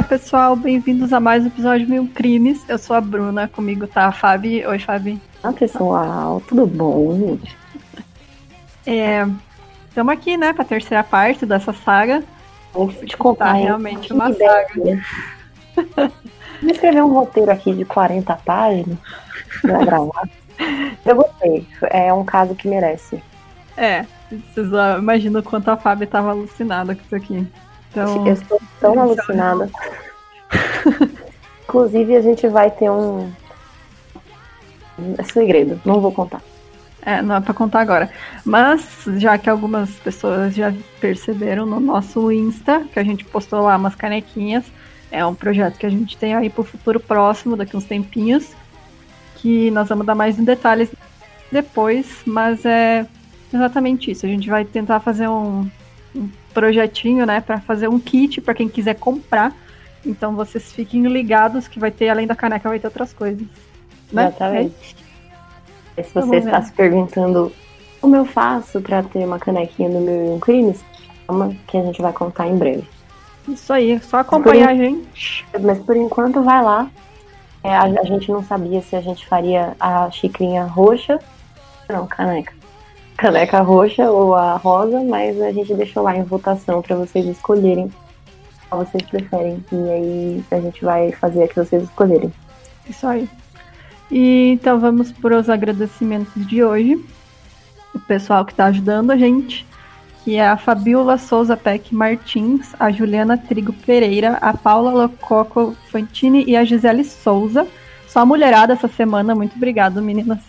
Olá, pessoal, bem-vindos a mais um episódio de Mil Crimes. Eu sou a Bruna, comigo tá a Fabi. Oi, Fabi. Olá, pessoal, tudo bom? É, estamos aqui, né, para a terceira parte dessa saga. Vou te contar, tá realmente uma saga. Vou escrever um roteiro aqui de 40 páginas pra gravar. Eu gostei, é um caso que merece. É, vocês imaginam quanto a Fábio estava alucinada com isso aqui. Então, eu estou tão alucinada. Inclusive, a gente vai ter um. É segredo, não vou contar. É, não é para contar agora. Mas, já que algumas pessoas já perceberam no nosso Insta, que a gente postou lá umas canequinhas, é um projeto que a gente tem aí pro futuro próximo, daqui uns tempinhos, que nós vamos dar mais detalhes depois, mas é exatamente isso. A gente vai tentar fazer um, um projetinho, né, para fazer um kit para quem quiser comprar. Então vocês fiquem ligados que vai ter, além da caneca, vai ter outras coisas. Né? Exatamente. É. Se você está se perguntando como eu faço para ter uma canequinha do meu Crimes, calma que a gente vai contar em breve. Isso aí, só acompanhar a gente. Mas por enquanto vai lá. É, a, a, gente não sabia se a gente faria a xicrinha roxa. Não, caneca caneca roxa ou a rosa, mas a gente deixou lá em votação para vocês escolherem qual vocês preferem. E aí a gente vai fazer a que vocês escolherem. Isso aí. E então vamos para os agradecimentos de hoje. O pessoal que está ajudando a gente, que é a Fabiola Souza Peck Martins, a Juliana Trigo Pereira, a Paula Lococo Fantini e a Gisele Souza. Só mulherada essa semana. Muito obrigado, meninas.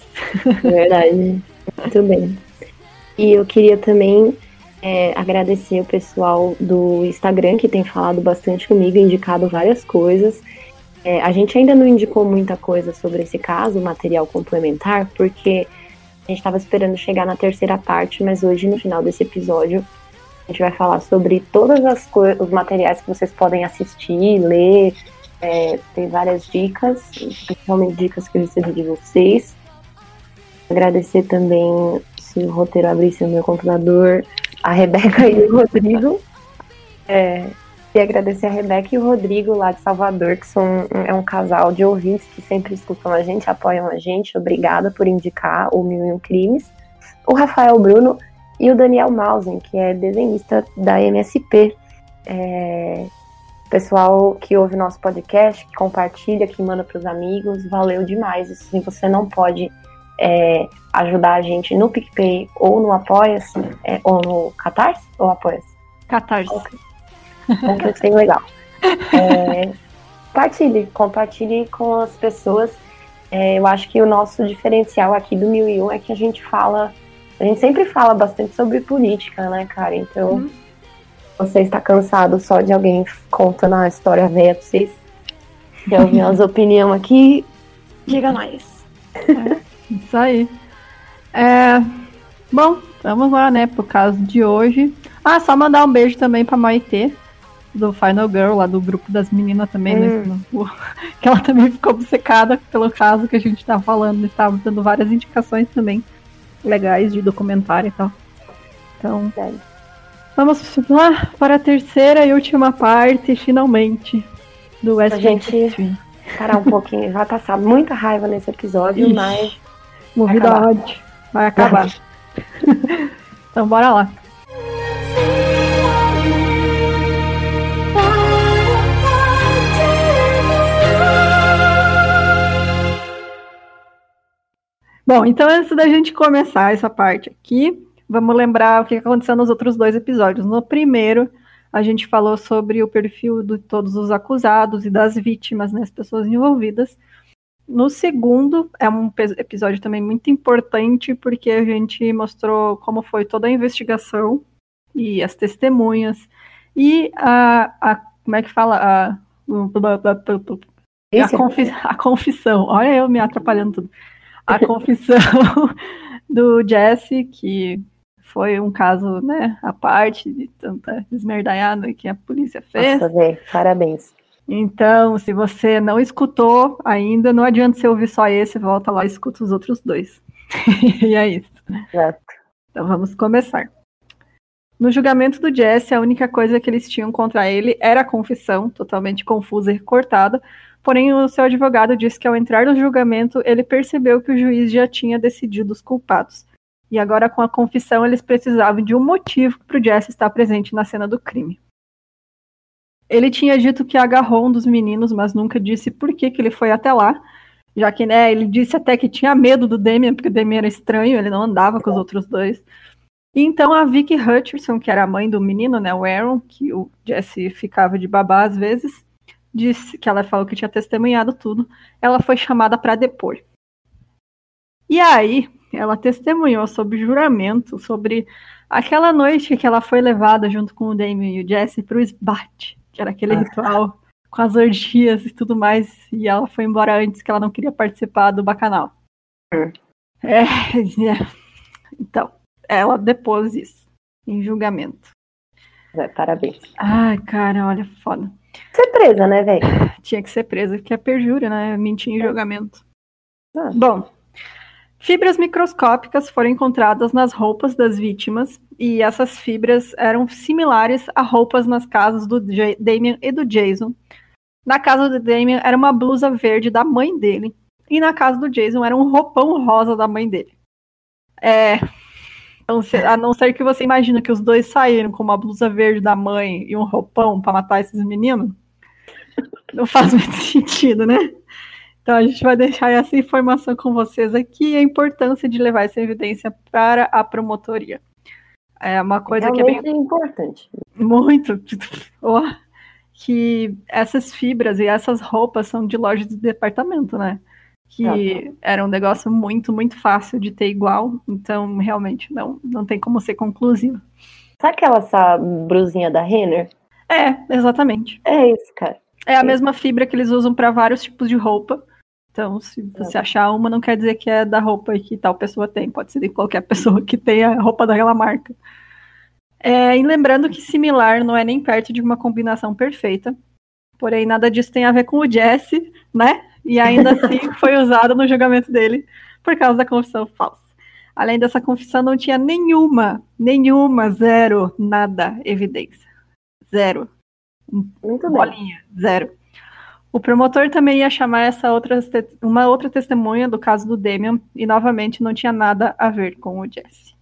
Verdade. Muito bem. E eu queria também é, agradecer o pessoal do Instagram que tem falado bastante comigo, indicado várias coisas. É, a gente ainda não indicou muita coisa sobre esse caso, material complementar, porque a gente estava esperando chegar na terceira parte, mas hoje, no final desse episódio, a gente vai falar sobre todas as os materiais que vocês podem assistir, ler. É, tem várias dicas, principalmente dicas que eu recebi de vocês. Agradecer também se o roteiro abrisse no meu computador, a Rebeca e o Rodrigo. É, e agradecer a Rebeca e o Rodrigo lá de Salvador, que são é um casal de ouvintes que sempre escutam a gente, apoiam a gente. Obrigada por indicar o Mil e um Crimes. O Rafael Bruno e o Daniel Mausen, que é desenhista da MSP. É, pessoal que ouve nosso podcast, que compartilha, que manda para os amigos, valeu demais. Se você não pode é, ajudar a gente no PicPay ou no Apoia-se, é, ou no Catarse ou Apoia-se? Catarse. Okay. Então, legal. É, compartilhe, compartilhe com as pessoas. É, eu acho que o nosso diferencial aqui do 1001 é que a gente fala, a gente sempre fala bastante sobre política, né, cara? Então, uhum. você está cansado só de alguém contando a história velha pra vocês, quer ouvir as opiniões aqui, diga nós. É. Isso aí. É, bom, vamos lá, né, pro caso de hoje. Ah, só mandar um beijo também pra Maitê, do Final Girl, lá do grupo das meninas também, né, hum. né, que ela também ficou obcecada pelo caso que a gente tava falando, estava dando várias indicações também legais de documentário e tal. Então, é. vamos lá para a terceira e última parte, finalmente, do West A gente parar um pouquinho, vai passar muita raiva nesse episódio, Ixi. mas Movido a ódio. Vai acabar. então bora lá. Bom, então antes da gente começar essa parte aqui, vamos lembrar o que aconteceu nos outros dois episódios. No primeiro, a gente falou sobre o perfil de todos os acusados e das vítimas, né, as pessoas envolvidas. No segundo, é um episódio também muito importante, porque a gente mostrou como foi toda a investigação e as testemunhas. E a. a como é que fala? A, a, confi a confissão. Olha eu me atrapalhando tudo. A confissão do Jesse, que foi um caso, né, à parte de tanta esmerdaiada que a polícia fez. Nossa, véio, parabéns. Então, se você não escutou ainda, não adianta você ouvir só esse, volta lá e escuta os outros dois. e é isso. Exato. Então vamos começar. No julgamento do Jesse, a única coisa que eles tinham contra ele era a confissão, totalmente confusa e cortada. Porém, o seu advogado disse que ao entrar no julgamento, ele percebeu que o juiz já tinha decidido os culpados. E agora, com a confissão, eles precisavam de um motivo para o Jesse estar presente na cena do crime. Ele tinha dito que agarrou um dos meninos, mas nunca disse por que, que ele foi até lá. Já que, né, ele disse até que tinha medo do Damien, porque o Damien era estranho, ele não andava com os outros dois. E então a Vicky Hutcherson, que era a mãe do menino, né, o Aaron, que o Jesse ficava de babá às vezes, disse que ela falou que tinha testemunhado tudo. Ela foi chamada para depor. E aí, ela testemunhou sobre juramento, sobre aquela noite que ela foi levada junto com o Damien e o Jesse para o esbate, que era aquele ah. ritual com as orgias e tudo mais, e ela foi embora antes que ela não queria participar do bacanal. Hum. É, é, então, ela depôs isso em julgamento. É, parabéns. Ai, cara, olha, foda. Ser presa, né, velho? Tinha que ser presa, porque é perjúria, né? Mentir em é. julgamento. Ah. Bom, fibras microscópicas foram encontradas nas roupas das vítimas, e essas fibras eram similares a roupas nas casas do Damien e do Jason, na casa do Damien era uma blusa verde da mãe dele. E na casa do Jason era um roupão rosa da mãe dele. É. A não ser que você imagine que os dois saíram com uma blusa verde da mãe e um roupão para matar esses meninos. Não faz muito sentido, né? Então a gente vai deixar essa informação com vocês aqui a importância de levar essa evidência para a promotoria. É uma coisa Realmente que é bem importante. Muito. Oh que essas fibras e essas roupas são de lojas de departamento, né? Que ah, era um negócio muito, muito fácil de ter igual, então realmente não, não tem como ser conclusivo. Sabe aquela essa brusinha da Renner? É, exatamente. É isso, cara. É a é. mesma fibra que eles usam para vários tipos de roupa. Então, se você ah. achar uma, não quer dizer que é da roupa que tal pessoa tem. Pode ser de qualquer pessoa que tenha a roupa daquela marca. É, e lembrando que similar não é nem perto de uma combinação perfeita. Porém, nada disso tem a ver com o Jesse, né? E ainda assim foi usado no julgamento dele por causa da confissão falsa. Além dessa confissão, não tinha nenhuma, nenhuma, zero, nada, evidência. Zero. Muito Bolinha, bem. zero. O promotor também ia chamar essa outra, uma outra testemunha do caso do Damian e novamente não tinha nada a ver com o Jesse.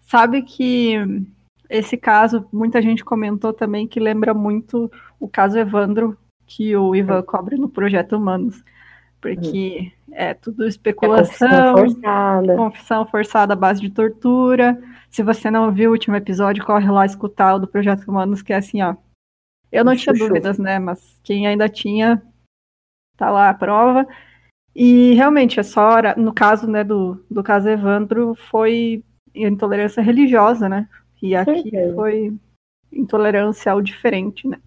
Sabe que esse caso, muita gente comentou também que lembra muito o caso Evandro, que o Ivan cobre no Projeto Humanos. Porque uhum. é tudo especulação, é confissão, forçada. confissão forçada à base de tortura. Se você não viu o último episódio, corre lá escutar o do Projeto Humanos, que é assim, ó. Eu não tinha dúvidas, né? Mas quem ainda tinha, tá lá a prova. E realmente, é só, no caso né, do, do caso Evandro, foi intolerância religiosa, né? E aqui foi intolerância ao diferente, né?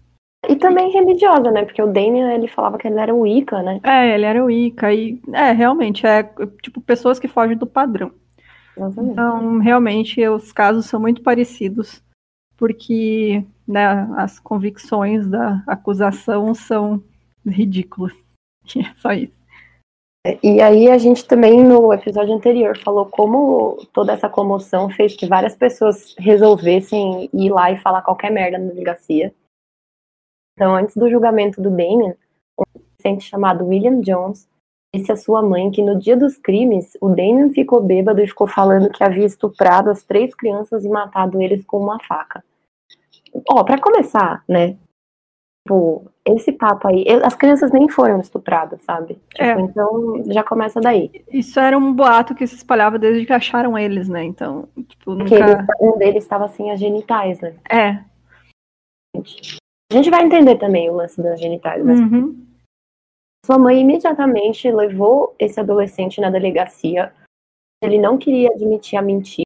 E também religiosa, né? Porque o Damien, ele falava que ele era o Ica, né? É, ele era o Ica. E, é, realmente, é tipo pessoas que fogem do padrão. Exatamente. Então, realmente, os casos são muito parecidos, porque né, as convicções da acusação são ridículas. É só isso. E aí a gente também no episódio anterior falou como toda essa comoção fez que várias pessoas resolvessem ir lá e falar qualquer merda na delegacia. Então, antes do julgamento do Damien, um adolescente chamado William Jones disse à sua mãe que no dia dos crimes, o Damien ficou bêbado e ficou falando que havia estuprado as três crianças e matado eles com uma faca. Ó, para começar, né? Tipo, esse papo aí, as crianças nem foram estupradas, sabe? Tipo, é. Então já começa daí. Isso era um boato que se espalhava desde que acharam eles, né? Então, tipo, nunca... Eles, um deles estava sem as genitais, né? É. A gente vai entender também o lance das genitais, né? Uhum. Sua mãe imediatamente levou esse adolescente na delegacia. Ele não queria admitir a mentira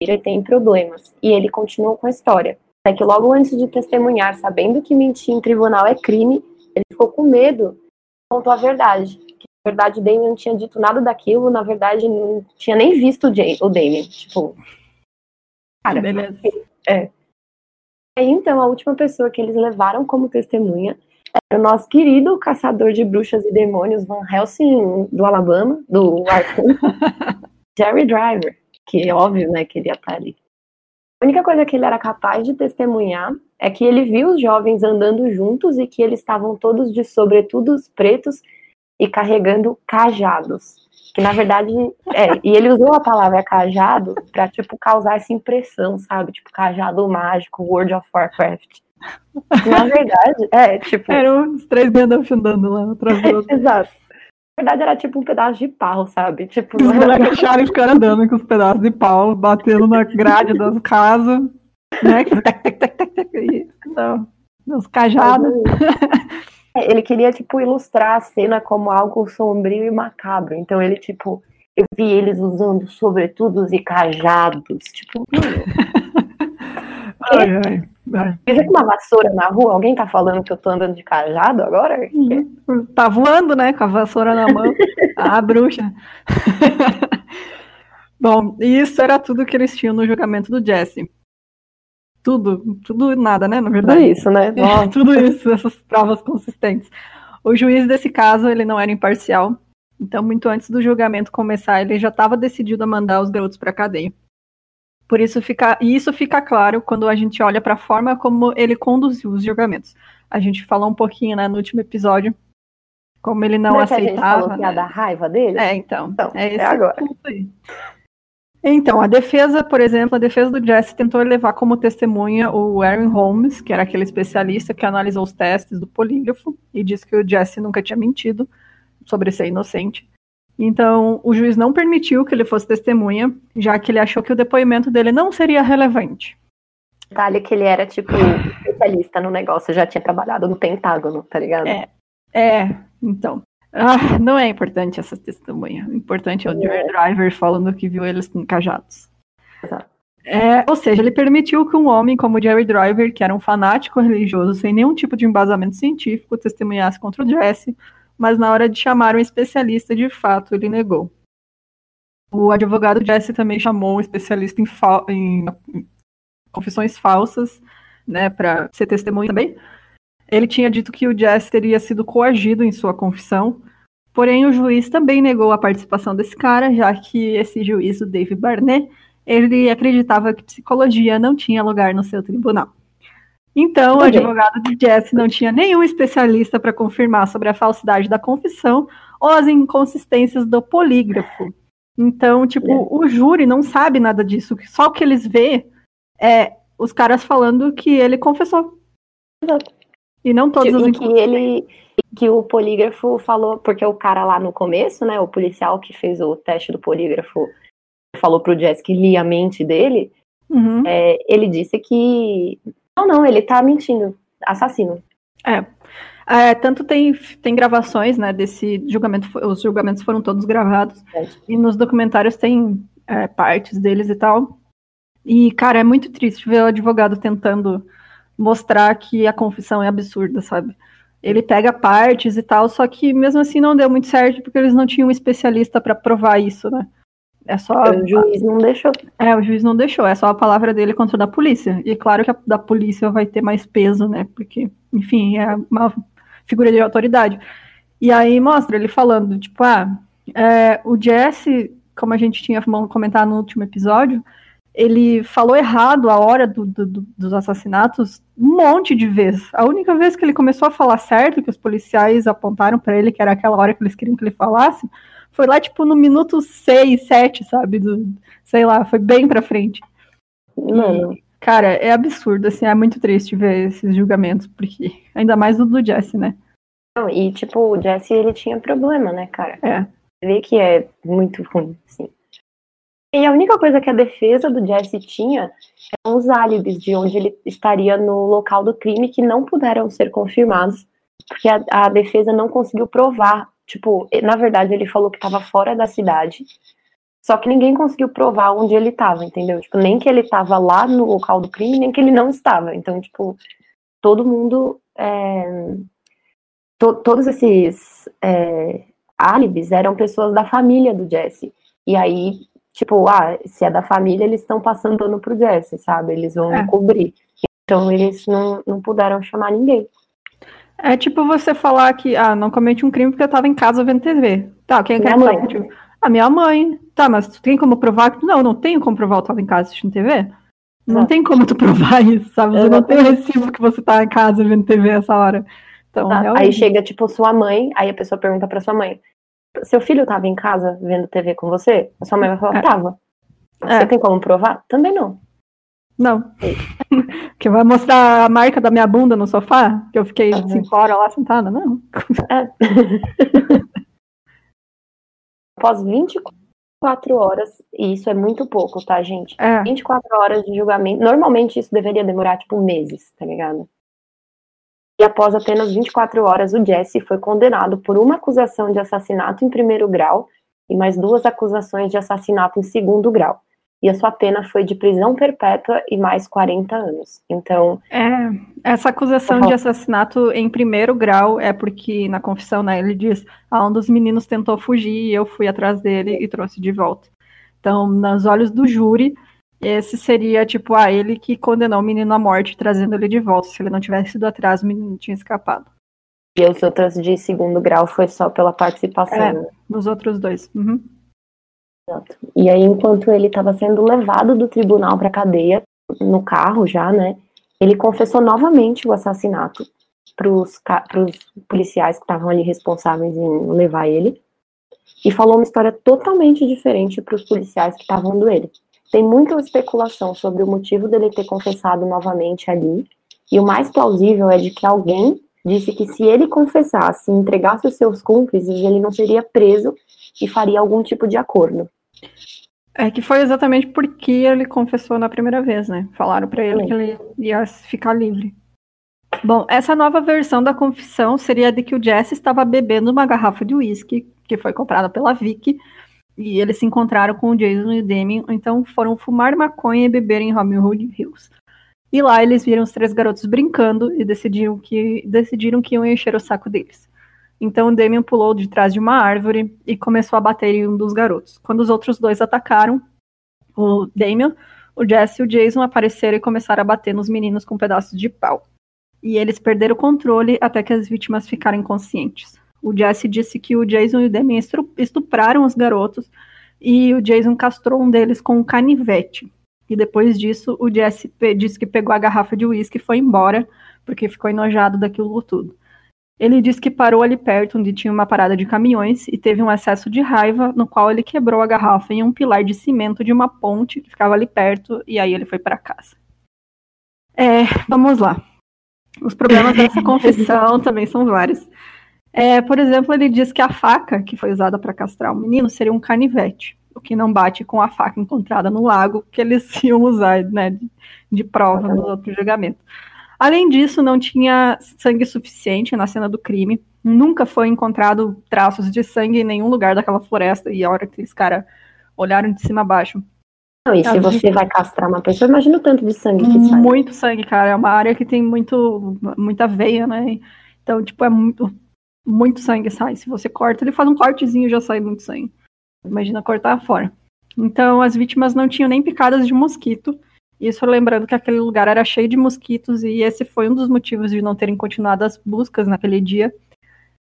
e tem problemas. E ele continuou com a história é que logo antes de testemunhar, sabendo que mentir em tribunal é crime, ele ficou com medo e contou a verdade. Que, na verdade, o Damien não tinha dito nada daquilo, na verdade, não tinha nem visto o, Jay, o Damien. Tipo. Cara, Beleza. É. Aí, então, a última pessoa que eles levaram como testemunha era o nosso querido caçador de bruxas e demônios Van Helsing do Alabama, do Arkansas, Jerry Driver, que é óbvio, né, que ele ia estar ali. A única coisa que ele era capaz de testemunhar é que ele viu os jovens andando juntos e que eles estavam todos de sobretudos pretos e carregando cajados. Que na verdade, é, e ele usou a palavra cajado para tipo causar essa impressão, sabe? Tipo cajado mágico, World of Warcraft. Na verdade, é, tipo. Eram os três Gandalf andando lá atrás do outro. Exato. Na verdade, era tipo um pedaço de pau, sabe? Tipo, os moleques acharam os caras andando com os pedaços de pau, batendo na grade das casas, né? Não, os cajados. É, ele queria, tipo, ilustrar a cena como algo sombrio e macabro. Então ele, tipo, eu vi eles usando sobretudos e cajados. Tipo, ai, ai. Dizer com uma vassoura na rua, alguém tá falando que eu tô andando de cajado agora? Uhum. Tá voando, né? Com a vassoura na mão. ah, bruxa. Bom, isso era tudo que eles tinham no julgamento do Jesse. Tudo, tudo nada, né? Na verdade. Tudo isso, né? É, tudo isso, essas provas consistentes. O juiz desse caso, ele não era imparcial. Então, muito antes do julgamento começar, ele já estava decidido a mandar os garotos para cadeia. Por isso fica, e isso fica claro quando a gente olha para a forma como ele conduziu os julgamentos. A gente falou um pouquinho né, no último episódio como ele não, não é aceitava. Que a gente falou que ia dar raiva dele? É, então. então é, esse é agora. aí. Então, a defesa, por exemplo, a defesa do Jesse tentou levar como testemunha o Aaron Holmes, que era aquele especialista que analisou os testes do polígrafo e disse que o Jesse nunca tinha mentido sobre ser inocente. Então, o juiz não permitiu que ele fosse testemunha, já que ele achou que o depoimento dele não seria relevante. Detalhe que ele era, tipo, especialista no negócio, já tinha trabalhado no Pentágono, tá ligado? É, é então. Ah, não é importante essa testemunha. O importante é o é. Driver falando que viu eles com cajados. Exato. É, ou seja, ele permitiu que um homem como Jerry Driver, que era um fanático religioso sem nenhum tipo de embasamento científico, testemunhasse contra o Jesse, mas na hora de chamar um especialista, de fato, ele negou. O advogado Jesse também chamou um especialista em, fa em confissões falsas, né, para ser testemunha também. Ele tinha dito que o Jesse teria sido coagido em sua confissão, porém o juiz também negou a participação desse cara, já que esse juiz, o David Barnett, ele acreditava que psicologia não tinha lugar no seu tribunal. Então, Tudo o advogado de Jesse não tinha nenhum especialista para confirmar sobre a falsidade da confissão ou as inconsistências do polígrafo. Então, tipo, é. o júri não sabe nada disso. Só o que eles vê é os caras falando que ele confessou. Exato. E não todos os que ele que o polígrafo falou, porque o cara lá no começo, né, o policial que fez o teste do polígrafo falou pro Jesse que lia a mente dele, uhum. é, ele disse que não, não, ele tá mentindo. Assassino. É. é. tanto tem, tem gravações, né, desse julgamento, os julgamentos foram todos gravados, é. e nos documentários tem é, partes deles e tal. E, cara, é muito triste ver o advogado tentando mostrar que a confissão é absurda, sabe? Ele pega partes e tal, só que mesmo assim não deu muito certo porque eles não tinham um especialista para provar isso, né? É só. O juiz não deixou. É, o juiz não deixou, é só a palavra dele contra a da polícia. E claro que a da polícia vai ter mais peso, né? Porque, enfim, é uma figura de autoridade. E aí mostra ele falando, tipo, ah, é, o Jesse, como a gente tinha comentado no último episódio, ele falou errado a hora do, do, dos assassinatos um monte de vezes. A única vez que ele começou a falar certo, que os policiais apontaram para ele que era aquela hora que eles queriam que ele falasse, foi lá, tipo, no minuto 6, 7, sabe? Do, sei lá, foi bem pra frente. Mano. Cara, é absurdo, assim, é muito triste ver esses julgamentos, porque. Ainda mais o do Jesse, né? Não, e, tipo, o Jesse, ele tinha problema, né, cara? É. Vê que é muito ruim, assim. E a única coisa que a defesa do Jesse tinha eram os álibis de onde ele estaria no local do crime que não puderam ser confirmados, porque a, a defesa não conseguiu provar Tipo, na verdade, ele falou que estava fora da cidade, só que ninguém conseguiu provar onde ele estava, entendeu? Tipo, nem que ele estava lá no local do crime, nem que ele não estava. Então, tipo, todo mundo. É... To todos esses é... álibis eram pessoas da família do Jesse. E aí, tipo, ah, se é da família, eles estão passando pano pro Jesse, sabe? Eles vão é. cobrir. Então, eles não, não puderam chamar ninguém. É tipo você falar que, ah, não cometi um crime porque eu tava em casa vendo TV. Tá, quem é minha mãe. Tipo, a minha mãe. Tá, mas tu tem como provar que. Não, não tenho como provar que eu tava em casa assistindo TV. Não tem como tu provar isso, sabe? Você não tem o recibo que você tá em casa vendo TV essa hora. Então, tá. Aí chega, tipo, sua mãe, aí a pessoa pergunta pra sua mãe: Seu filho tava em casa vendo TV com você? A sua mãe vai falar: é. Tava. Você é. tem como provar? Também não. Não. que vai mostrar a marca da minha bunda no sofá? Que eu fiquei uhum. cinco horas lá sentada? Não. É. Após 24 horas, e isso é muito pouco, tá, gente? É. 24 horas de julgamento. Normalmente isso deveria demorar, tipo, meses, tá ligado? E após apenas 24 horas, o Jesse foi condenado por uma acusação de assassinato em primeiro grau e mais duas acusações de assassinato em segundo grau e a sua pena foi de prisão perpétua e mais 40 anos. Então. É, essa acusação de assassinato em primeiro grau é porque na confissão, né, ele diz: ah, um dos meninos tentou fugir e eu fui atrás dele e trouxe de volta. Então, nos olhos do júri, esse seria tipo, ah, ele que condenou o menino à morte, trazendo ele de volta. Se ele não tivesse ido atrás, o menino tinha escapado. E os outros de segundo grau foi só pela participação. É, nos outros dois. Uhum. Exato. E aí, enquanto ele estava sendo levado do tribunal para a cadeia, no carro já, né, ele confessou novamente o assassinato para os policiais que estavam ali responsáveis em levar ele, e falou uma história totalmente diferente para os policiais que estavam do ele. Tem muita especulação sobre o motivo dele ter confessado novamente ali, e o mais plausível é de que alguém disse que se ele confessasse e entregasse os seus cúmplices, ele não seria preso e faria algum tipo de acordo. É que foi exatamente porque ele confessou na primeira vez, né? Falaram para ele que ele ia ficar livre. Bom, essa nova versão da confissão seria de que o Jesse estava bebendo uma garrafa de uísque que foi comprada pela Vicky e eles se encontraram com o Jason e o Damien, então foram fumar maconha e beber em Hood Hills. E lá eles viram os três garotos brincando e decidiram que, decidiram que iam encher o saco deles. Então Damien pulou de trás de uma árvore e começou a bater em um dos garotos. Quando os outros dois atacaram o Damien, o Jesse e o Jason apareceram e começaram a bater nos meninos com pedaços de pau. E eles perderam o controle até que as vítimas ficaram inconscientes. O Jesse disse que o Jason e o Damien estupraram os garotos e o Jason castrou um deles com um canivete. E depois disso, o Jesse disse que pegou a garrafa de uísque e foi embora, porque ficou enojado daquilo tudo. Ele disse que parou ali perto, onde tinha uma parada de caminhões, e teve um excesso de raiva, no qual ele quebrou a garrafa em um pilar de cimento de uma ponte que ficava ali perto, e aí ele foi para casa. É, vamos lá. Os problemas dessa confissão também são vários. É, por exemplo, ele diz que a faca que foi usada para castrar o menino seria um canivete, o que não bate com a faca encontrada no lago que eles iam usar né, de, de prova no outro julgamento. Além disso, não tinha sangue suficiente na cena do crime. Nunca foi encontrado traços de sangue em nenhum lugar daquela floresta. E a hora que aqueles caras olharam de cima a baixo. Não, e se você vai castrar uma pessoa, imagina o tanto de sangue que sai. Muito sangue, cara. É uma área que tem muito, muita veia, né? Então, tipo, é muito, muito sangue sai. Se você corta, ele faz um cortezinho já sai muito sangue. Imagina cortar fora. Então, as vítimas não tinham nem picadas de mosquito. Isso lembrando que aquele lugar era cheio de mosquitos e esse foi um dos motivos de não terem continuado as buscas naquele dia.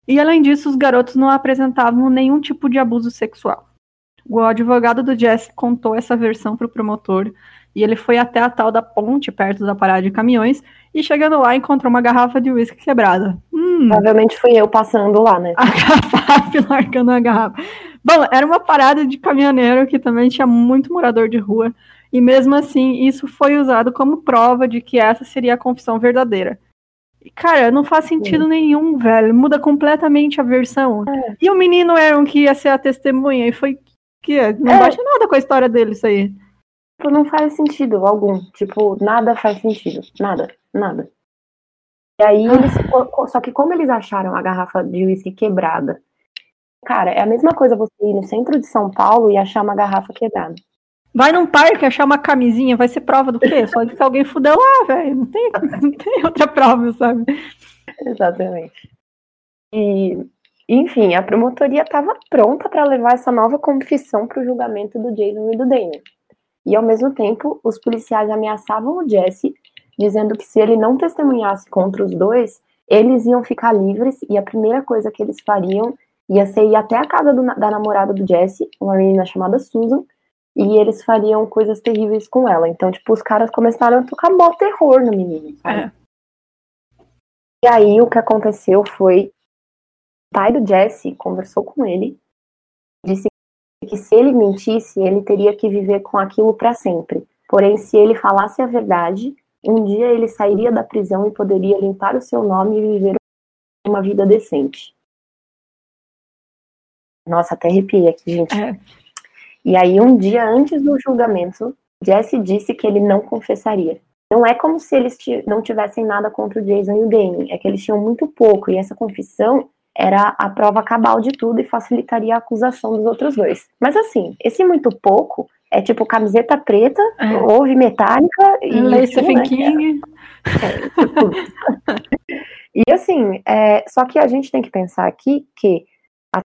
E além disso, os garotos não apresentavam nenhum tipo de abuso sexual. O advogado do Jesse contou essa versão para o promotor e ele foi até a tal da ponte perto da parada de caminhões e chegando lá encontrou uma garrafa de uísque quebrada. Hum, Provavelmente fui eu passando lá, né? A garrafa largando a garrafa. Bom, era uma parada de caminhoneiro que também tinha muito morador de rua e mesmo assim, isso foi usado como prova de que essa seria a confissão verdadeira. E, cara, não faz sentido Sim. nenhum, velho. Muda completamente a versão. É. E o menino Aaron que ia ser a testemunha e foi que não é. bate nada com a história dele isso aí. Tipo, não faz sentido algum. Tipo, nada faz sentido. Nada, nada. E aí ah. eles. Só que como eles acharam a garrafa de uísque quebrada? Cara, é a mesma coisa você ir no centro de São Paulo e achar uma garrafa quebrada. Vai num parque achar uma camisinha, vai ser prova do quê? Só de que alguém fudeu lá, velho. Não tem, não tem outra prova, sabe? Exatamente. E, enfim, a promotoria estava pronta para levar essa nova confissão para o julgamento do Jason e do Daniel. E ao mesmo tempo, os policiais ameaçavam o Jesse, dizendo que se ele não testemunhasse contra os dois, eles iam ficar livres e a primeira coisa que eles fariam ia ser ir até a casa do, da namorada do Jesse, uma menina chamada Susan, e eles fariam coisas terríveis com ela. Então, tipo, os caras começaram a tocar mó terror no menino? É. E aí o que aconteceu foi o pai do Jesse conversou com ele, disse que se ele mentisse, ele teria que viver com aquilo para sempre. Porém, se ele falasse a verdade, um dia ele sairia da prisão e poderia limpar o seu nome e viver uma vida decente. Nossa, até arrepiei aqui, gente. É. E aí, um dia antes do julgamento, Jesse disse que ele não confessaria. Não é como se eles não tivessem nada contra o Jason e o Damien, é que eles tinham muito pouco, e essa confissão era a prova cabal de tudo e facilitaria a acusação dos outros dois. Mas assim, esse muito pouco é tipo camiseta preta, é. ouve metálica e. Lei Stephen né, King. É, tipo, e assim, é, só que a gente tem que pensar aqui que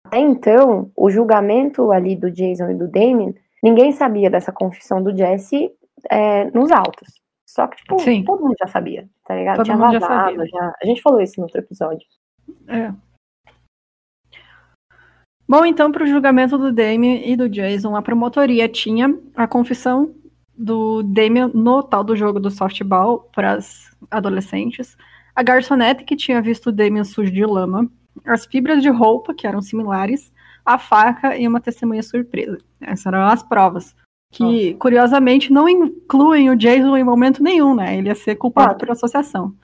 até então, o julgamento ali do Jason e do Damien, ninguém sabia dessa confissão do Jesse é, nos autos. Só que, tipo, Sim. todo mundo já sabia, tá ligado? Todo Tinha mundo vazado, já, já, A gente falou isso no outro episódio. É. Bom, então, para o julgamento do Damien e do Jason, a promotoria tinha a confissão do Damien no tal do jogo do softball para as adolescentes, a garçonete que tinha visto o Damien sujo de lama, as fibras de roupa, que eram similares, a faca e uma testemunha surpresa. Essas eram as provas que oh. curiosamente não incluem o Jason em momento nenhum, né? Ele ia ser culpado ah. por associação.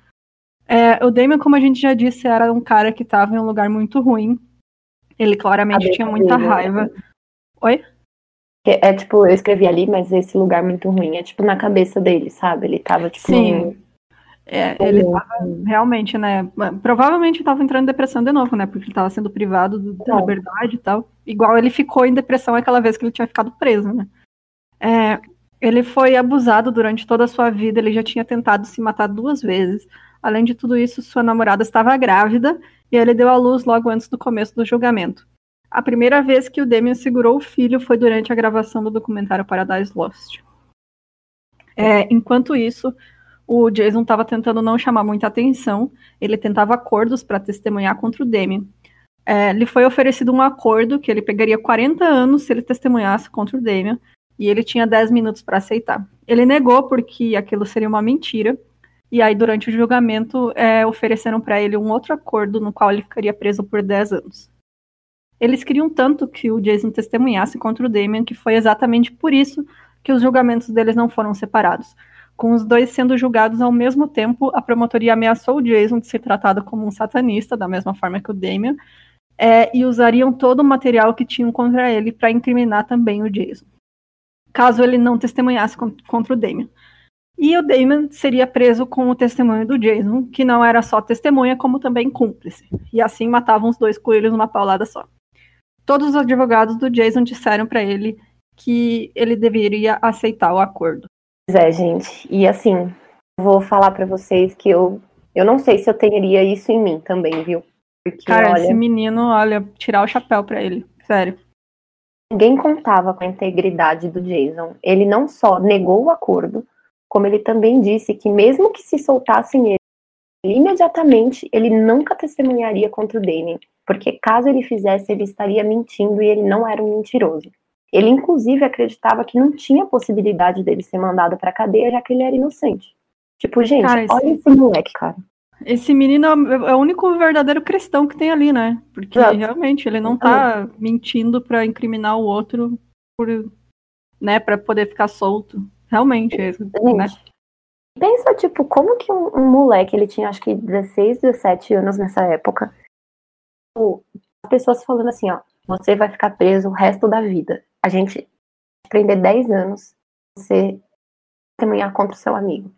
É, o Damon, como a gente já disse, era um cara que estava em um lugar muito ruim. Ele claramente tinha muita dele, raiva. Né? Oi? É, é, tipo, eu escrevi ali, mas esse lugar muito ruim é tipo na cabeça dele, sabe? Ele tava tipo. Sim. É, ele tava realmente, né? Provavelmente tava entrando em depressão de novo, né? Porque ele tava sendo privado da liberdade e tal. Igual ele ficou em depressão aquela vez que ele tinha ficado preso, né? É, ele foi abusado durante toda a sua vida, ele já tinha tentado se matar duas vezes. Além de tudo isso, sua namorada estava grávida e ele deu à luz logo antes do começo do julgamento. A primeira vez que o Damien segurou o filho foi durante a gravação do documentário Paradise Lost. É, enquanto isso, o Jason estava tentando não chamar muita atenção, ele tentava acordos para testemunhar contra o Damien. É, lhe foi oferecido um acordo que ele pegaria 40 anos se ele testemunhasse contra o Damien, e ele tinha 10 minutos para aceitar. Ele negou porque aquilo seria uma mentira, e aí durante o julgamento é, ofereceram para ele um outro acordo no qual ele ficaria preso por 10 anos. Eles queriam tanto que o Jason testemunhasse contra o Damien que foi exatamente por isso que os julgamentos deles não foram separados. Com os dois sendo julgados ao mesmo tempo, a promotoria ameaçou o Jason de ser tratado como um satanista, da mesma forma que o Damien, é, e usariam todo o material que tinham contra ele para incriminar também o Jason caso ele não testemunhasse contra o Damien. E o Damon seria preso com o testemunho do Jason, que não era só testemunha, como também cúmplice. E assim matavam os dois coelhos numa paulada só. Todos os advogados do Jason disseram para ele que ele deveria aceitar o acordo. Pois é, gente. E assim, vou falar para vocês que eu, eu não sei se eu teria isso em mim também, viu? Porque, Cara, olha... esse menino, olha, tirar o chapéu para ele. Sério. Ninguém contava com a integridade do Jason. Ele não só negou o acordo, como ele também disse que mesmo que se soltassem ele, imediatamente ele nunca testemunharia contra o Damien, porque caso ele fizesse, ele estaria mentindo e ele não era um mentiroso. Ele inclusive acreditava que não tinha possibilidade dele ser mandado para cadeia, já que ele era inocente. Tipo, gente, cara, olha esse moleque, cara. Esse menino é o único verdadeiro cristão que tem ali, né? Porque Exato. realmente ele não tá mentindo para incriminar o outro por, né, para poder ficar solto. Realmente, é né? Pensa, tipo, como que um, um, moleque, ele tinha acho que 16, 17 anos nessa época, as pessoas falando assim, ó, você vai ficar preso o resto da vida. A gente prender 10 anos, você testemunhar contra o seu amigo.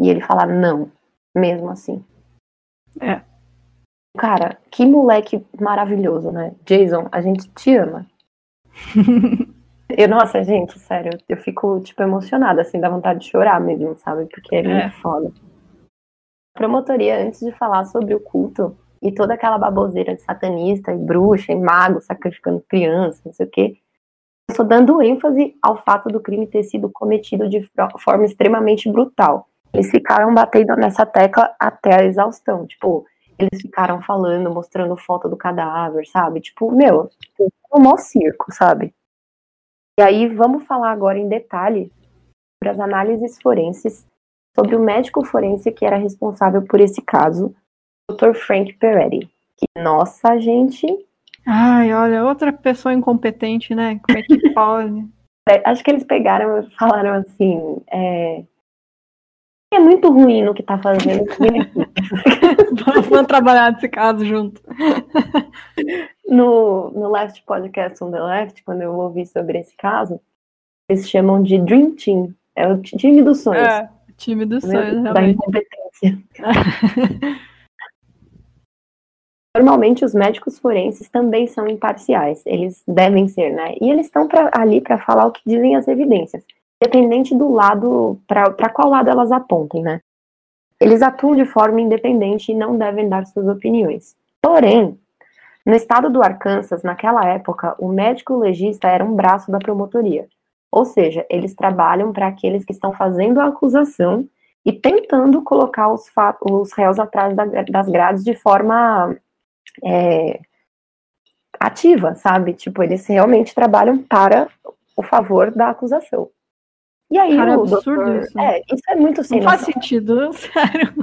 E ele falar não, mesmo assim. É. Cara, que moleque maravilhoso, né? Jason, a gente te ama. eu, nossa, gente, sério, eu fico, tipo, emocionada, assim, dá vontade de chorar mesmo, sabe? Porque é, é. muito foda. A promotoria, antes de falar sobre o culto e toda aquela baboseira de satanista e bruxa e mago sacrificando crianças, não sei o quê, estou dando ênfase ao fato do crime ter sido cometido de forma extremamente brutal eles ficaram batendo nessa tecla até a exaustão. Tipo, eles ficaram falando, mostrando foto do cadáver, sabe? Tipo, meu, um maior circo, sabe? E aí vamos falar agora em detalhe sobre as análises forenses sobre o médico forense que era responsável por esse caso, Dr. Frank Peretti. Que, nossa, gente. Ai, olha, outra pessoa incompetente, né? Como é que pode? É, acho que eles pegaram e falaram assim. É, é muito ruim no que tá fazendo. Vamos trabalhar nesse caso junto. No, no Left Podcast on the Left, quando eu ouvi sobre esse caso, eles chamam de Dream Team. É o time dos sonhos. É, time dos sonhos, Da incompetência. Normalmente os médicos forenses também são imparciais, eles devem ser, né? E eles estão ali para falar o que dizem as evidências independente do lado, para qual lado elas apontem, né? Eles atuam de forma independente e não devem dar suas opiniões. Porém, no estado do Arkansas, naquela época, o médico legista era um braço da promotoria. Ou seja, eles trabalham para aqueles que estão fazendo a acusação e tentando colocar os, os réus atrás da, das grades de forma é, ativa, sabe? Tipo, eles realmente trabalham para o favor da acusação. E aí Cara, o absurdo doutor... isso. É, isso é muito sem Não faz sentido, sério.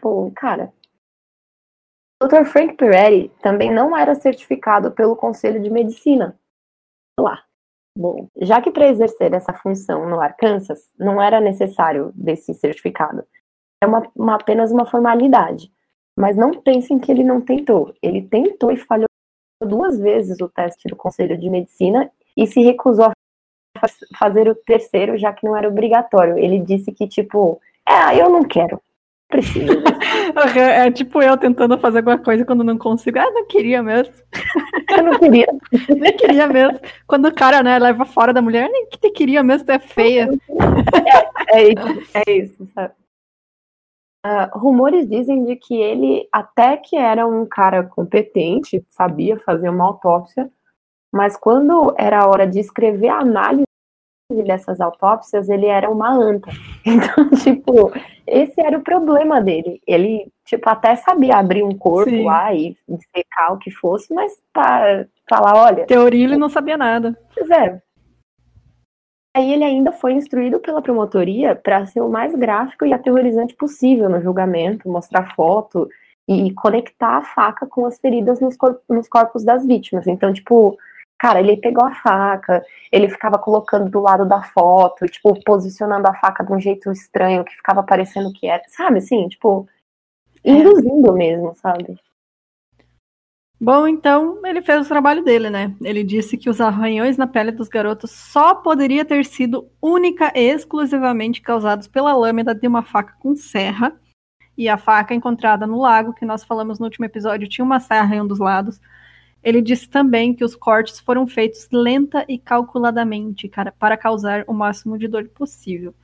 Pô, cara. O Dr. Frank Peretti também não era certificado pelo Conselho de Medicina. Lá. Bom, já que para exercer essa função no Arkansas não era necessário desse certificado, é uma, uma, apenas uma formalidade. Mas não pensem que ele não tentou. Ele tentou e falhou duas vezes o teste do Conselho de Medicina e se recusou a fazer o terceiro, já que não era obrigatório. Ele disse que, tipo, é, eu não quero. Preciso. é tipo eu tentando fazer alguma coisa quando não consigo. Ah, não queria mesmo. Eu não queria. nem queria mesmo. Quando o cara, né, leva fora da mulher, nem que te queria mesmo, tu é feia. É, é isso, é isso, sabe? Uh, rumores dizem de que ele até que era um cara competente, sabia fazer uma autópsia, mas quando era a hora de escrever a análise dessas autópsias, ele era uma anta. Então, tipo, esse era o problema dele. Ele, tipo, até sabia abrir um corpo Sim. lá e secar o que fosse, mas para falar, olha. Teoria ele não sabia nada. Pois é. Aí ele ainda foi instruído pela promotoria para ser o mais gráfico e aterrorizante possível no julgamento, mostrar foto e conectar a faca com as feridas nos, cor nos corpos das vítimas. Então, tipo, Cara, ele pegou a faca, ele ficava colocando do lado da foto, tipo, posicionando a faca de um jeito estranho, que ficava parecendo que era, sabe assim, tipo, é. induzindo mesmo, sabe? Bom, então ele fez o trabalho dele, né? Ele disse que os arranhões na pele dos garotos só poderia ter sido única e exclusivamente causados pela lâmina de uma faca com serra. E a faca encontrada no lago, que nós falamos no último episódio, tinha uma serra em um dos lados. Ele disse também que os cortes foram feitos lenta e calculadamente, cara, para causar o máximo de dor possível.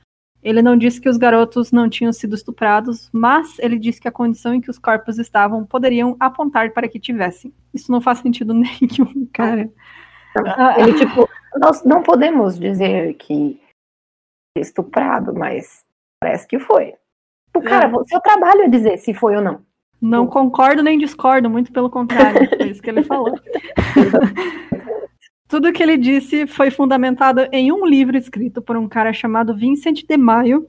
Ele não disse que os garotos não tinham sido estuprados, mas ele disse que a condição em que os corpos estavam poderiam apontar para que tivessem. Isso não faz sentido nenhum, cara. Ele, tipo, nós não podemos dizer que estuprado, mas parece que foi. O cara, é. seu trabalho é dizer se foi ou não. Não concordo nem discordo, muito pelo contrário, foi isso que ele falou. Tudo que ele disse foi fundamentado em um livro escrito por um cara chamado Vincent de Maio.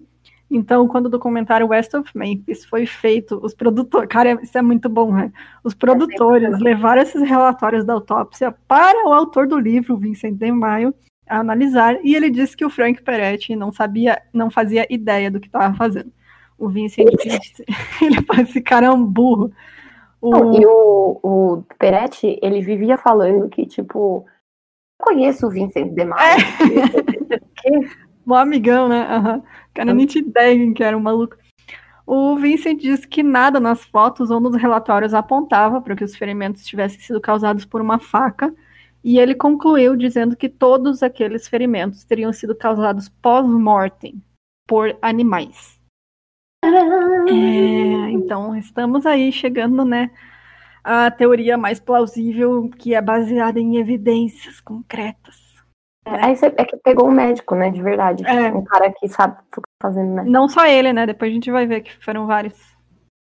Então, quando o documentário West of Memphis foi feito, os produtores, cara, isso é muito bom, né? Os produtores levaram esses relatórios da autópsia para o autor do livro, Vincent de Maio, a analisar, e ele disse que o Frank Peretti não sabia, não fazia ideia do que estava fazendo. O Vincent disse, ele faz esse cara é um burro. O... Não, e o, o Peretti, ele vivia falando que, tipo, conheço o Vincent demais. É. Bom amigão, né? Uhum. Cara nem tinha ideia que era um maluco. O Vincent disse que nada nas fotos ou nos relatórios apontava para que os ferimentos tivessem sido causados por uma faca, e ele concluiu dizendo que todos aqueles ferimentos teriam sido causados pós-mortem por animais. É, então, estamos aí chegando, né, à teoria mais plausível, que é baseada em evidências concretas. É, aí você, é que pegou um médico, né, de verdade. É. Um cara que sabe o que tá fazendo, né? Não só ele, né, depois a gente vai ver que foram vários.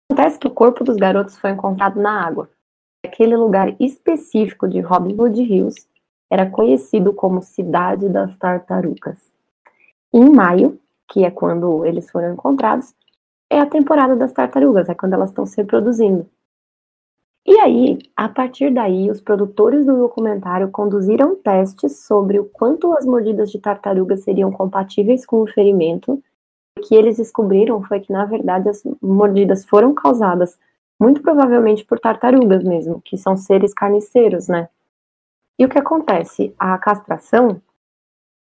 Acontece que o corpo dos garotos foi encontrado na água. Aquele lugar específico de Robin Hood Hills era conhecido como Cidade das Tartarugas. Em maio, que é quando eles foram encontrados, é a temporada das tartarugas, é quando elas estão se reproduzindo. E aí, a partir daí, os produtores do documentário conduziram testes sobre o quanto as mordidas de tartarugas seriam compatíveis com o ferimento. O que eles descobriram foi que, na verdade, as mordidas foram causadas muito provavelmente por tartarugas mesmo, que são seres carniceiros, né? E o que acontece? A castração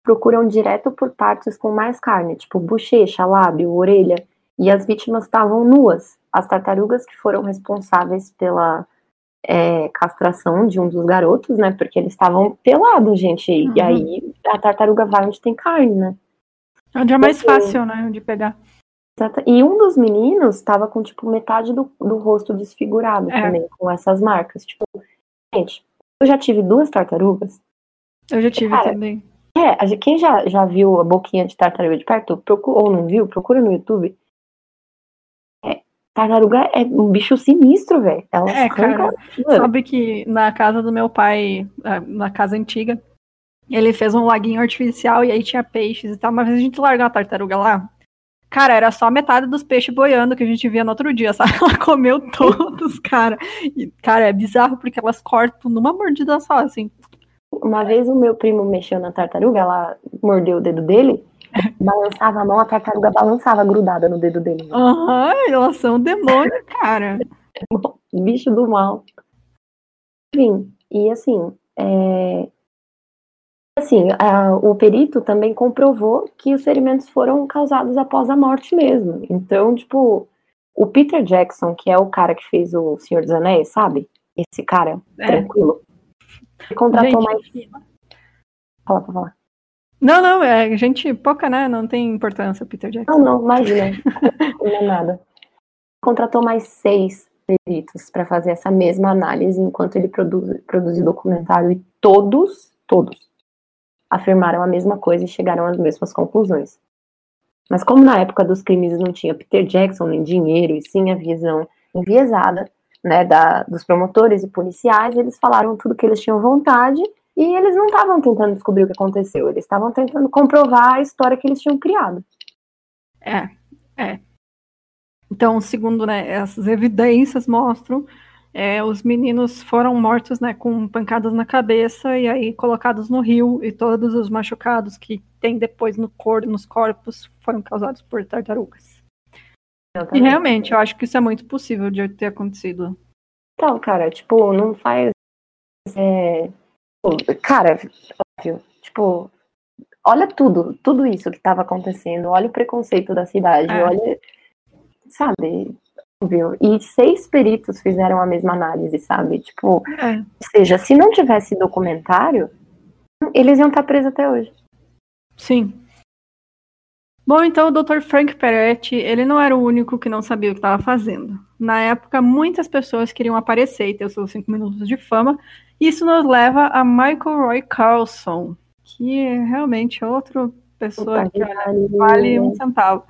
procuram direto por partes com mais carne, tipo bochecha, lábio, orelha, e as vítimas estavam nuas. As tartarugas que foram responsáveis pela é, castração de um dos garotos, né? Porque eles estavam pelados, gente. Uhum. E aí a tartaruga vai onde tem carne, né? Onde é mais Porque... fácil, né? De pegar. E um dos meninos estava com, tipo, metade do, do rosto desfigurado é. também, com essas marcas. Tipo, gente, eu já tive duas tartarugas. Eu já tive Cara, também. É, quem já, já viu a boquinha de tartaruga de perto, procura, ou não viu, procura no YouTube. Tartaruga é um bicho sinistro, velho. Ela é, cara. Sabe que na casa do meu pai, é, na casa antiga, ele fez um laguinho artificial e aí tinha peixes e tal. Mas a gente largou a tartaruga lá. Cara, era só metade dos peixes boiando que a gente via no outro dia, sabe? Ela comeu todos, cara. E, cara, é bizarro porque elas cortam numa mordida só, assim. Uma vez o meu primo mexeu na tartaruga, ela mordeu o dedo dele. Balançava a mão, a tartaruga balançava grudada no dedo dele. Aham, uhum, elas são demônio, cara. Bicho do mal. Enfim, e assim, é... assim, a, o perito também comprovou que os ferimentos foram causados após a morte mesmo. Então, tipo, o Peter Jackson, que é o cara que fez o Senhor dos Anéis, sabe? Esse cara, é. tranquilo. Ele contratou Gente, mais. Fala pra falar. Não, não, é gente pouca, né? Não tem importância, Peter Jackson. Não, não, imagina. não é nada. Contratou mais seis peritos para fazer essa mesma análise enquanto ele produz, produziu documentário e todos, todos, afirmaram a mesma coisa e chegaram às mesmas conclusões. Mas como na época dos crimes não tinha Peter Jackson nem dinheiro e sim a visão enviesada né, da, dos promotores e policiais, eles falaram tudo que eles tinham vontade e eles não estavam tentando descobrir o que aconteceu, eles estavam tentando comprovar a história que eles tinham criado. É, é. Então, segundo né, essas evidências mostram, é, os meninos foram mortos né, com pancadas na cabeça e aí colocados no rio, e todos os machucados que tem depois no cor, nos corpos foram causados por tartarugas. E realmente, eu acho que isso é muito possível de ter acontecido. Então, cara, tipo, não faz. É, Cara, óbvio, tipo, olha tudo, tudo isso que estava acontecendo, olha o preconceito da cidade, é. olha, sabe, óbvio. E seis peritos fizeram a mesma análise, sabe? Tipo, é. ou seja, se não tivesse documentário, eles iam estar presos até hoje. Sim. Bom, então o Dr. Frank Peretti, ele não era o único que não sabia o que estava fazendo. Na época, muitas pessoas queriam aparecer e ter os seus cinco minutos de fama, isso nos leva a Michael Roy Carlson, que é realmente outra pessoa que vale um centavo.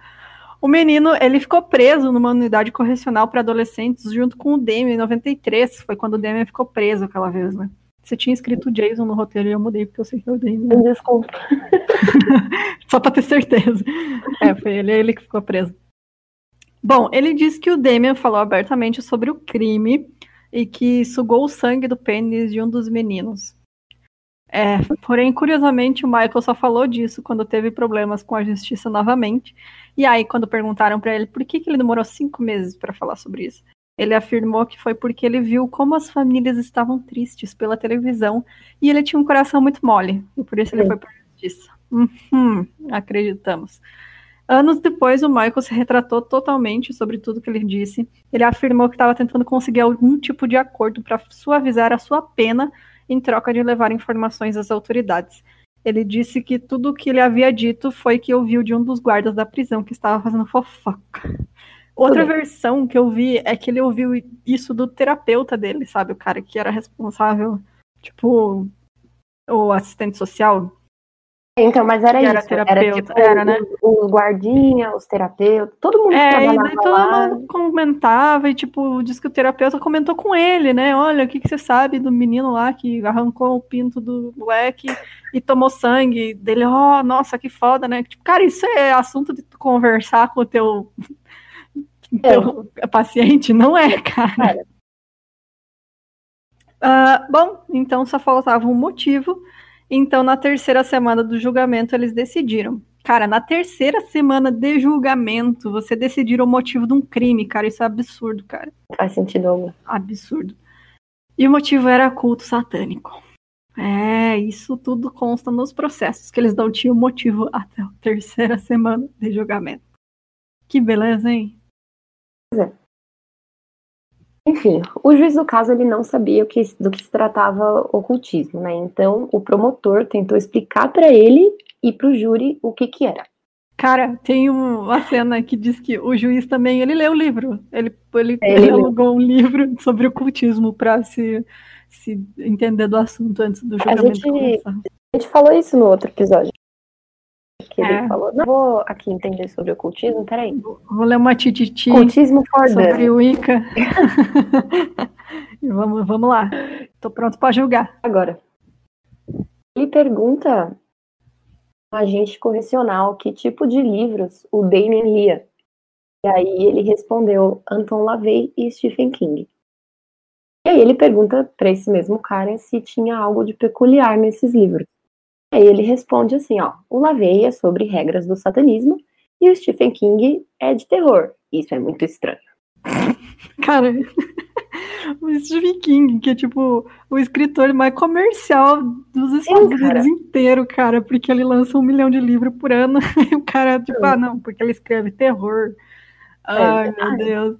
O menino, ele ficou preso numa unidade correcional para adolescentes junto com o Damian em 93. Foi quando o Damian ficou preso aquela vez, né? Você tinha escrito Jason no roteiro e eu mudei porque eu sei que é o Damian. Desculpa. Só para ter certeza. É, foi ele, ele que ficou preso. Bom, ele disse que o Damian falou abertamente sobre o crime e que sugou o sangue do pênis de um dos meninos. É, porém, curiosamente, o Michael só falou disso quando teve problemas com a justiça novamente. E aí, quando perguntaram para ele por que, que ele demorou cinco meses para falar sobre isso, ele afirmou que foi porque ele viu como as famílias estavam tristes pela televisão e ele tinha um coração muito mole, e por isso ele foi por justiça. Uhum, acreditamos. Anos depois, o Michael se retratou totalmente sobre tudo que ele disse. Ele afirmou que estava tentando conseguir algum tipo de acordo para suavizar a sua pena em troca de levar informações às autoridades. Ele disse que tudo o que ele havia dito foi que ouviu de um dos guardas da prisão que estava fazendo fofoca. Outra versão que eu vi é que ele ouviu isso do terapeuta dele, sabe? O cara que era responsável, tipo, o assistente social Então, mas era Era isso. terapeuta, era, tipo, era, né? Os, os guardinha, os terapeutas, todo mundo que É, e trabalhava daí todo lá. mundo comentava e, tipo, diz que o terapeuta comentou com ele, né? Olha, o que, que você sabe do menino lá que arrancou o pinto do moleque e tomou sangue dele? Oh, nossa, que foda, né? Tipo, cara, isso é assunto de tu conversar com o teu, teu paciente, não é, cara? Ah, bom, então só faltava um motivo. Então, na terceira semana do julgamento, eles decidiram. Cara, na terceira semana de julgamento, você decidir o motivo de um crime, cara. Isso é absurdo, cara. Faz sentido algum. Absurdo. E o motivo era culto satânico. É, isso tudo consta nos processos, que eles não tinham motivo até a terceira semana de julgamento. Que beleza, hein? Enfim, o juiz do caso ele não sabia o que, do que se tratava ocultismo, né? Então o promotor tentou explicar para ele e para o júri o que que era. Cara, tem um- uma cena que diz que o juiz também, ele leu o livro. Ele, ele, É, ele ele leu. alugou um livro sobre ocultismo para se, se entender do assunto antes do julgamento gente- começar. A gente falou isso no outro episódio. Que ele É. falou, não vou aqui entender sobre ocultismo, peraí. Vou ler uma tititi Ocultismo sobre o Wicca. E vamos, vamos lá. Tô pronto para julgar. Agora, ele pergunta ao agente correcional que tipo de livros o Damien lia. E aí ele respondeu Anton LaVey e Stephen King. E aí ele pergunta para esse mesmo cara se tinha algo de peculiar nesses livros. Aí ele responde assim, ó, o LaVey é sobre regras do satanismo e o Stephen King é de terror. Isso é muito estranho. Cara, o Stephen King, que é tipo o escritor mais comercial dos Estados. Unidos inteiro, cara, porque ele lança um milhão de livros por ano. E o cara, tipo, ah, não, porque ele escreve terror. Ai, meu verdade. Deus.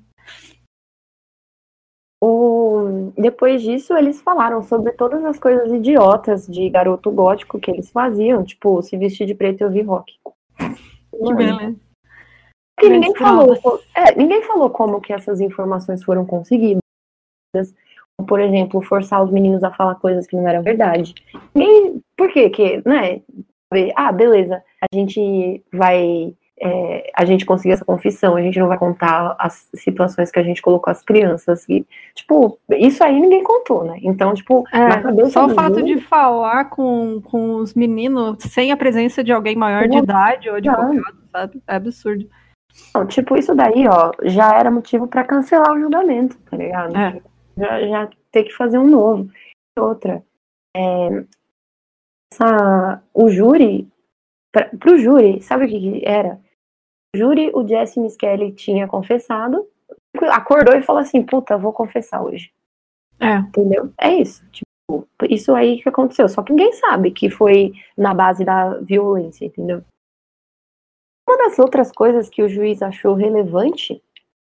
O... Depois disso, eles falaram sobre todas as coisas idiotas de garoto gótico que eles faziam, tipo, se vestir de preto e ouvir rock. Que beleza. Ninguém falou, é, ninguém falou como que essas informações foram conseguidas. Por exemplo, forçar os meninos a falar coisas que não eram verdade. Ninguém, por quê? Que, né? Ah, beleza, a gente vai. É, a gente conseguiu essa confissão, a gente não vai contar as situações que a gente colocou as crianças. E, tipo, isso aí ninguém contou, né? Então, tipo, É, só o do fato de falar com, com os meninos sem a presença de alguém maior de idade ou Não. advogado, sabe? É absurdo. Não, tipo, isso daí, ó, já era motivo pra cancelar o julgamento, tá ligado? É. Já, já ter que fazer um novo. E Outra, é, essa, o júri, pra, pro júri, sabe o que, que era? Júri, o Jesse Miskelly tinha confessado, acordou e falou assim, puta, vou confessar hoje. É. Entendeu? É isso. Tipo, isso aí que aconteceu. Só que ninguém sabe que foi na base da violência, entendeu? Uma das outras coisas que o juiz achou relevante,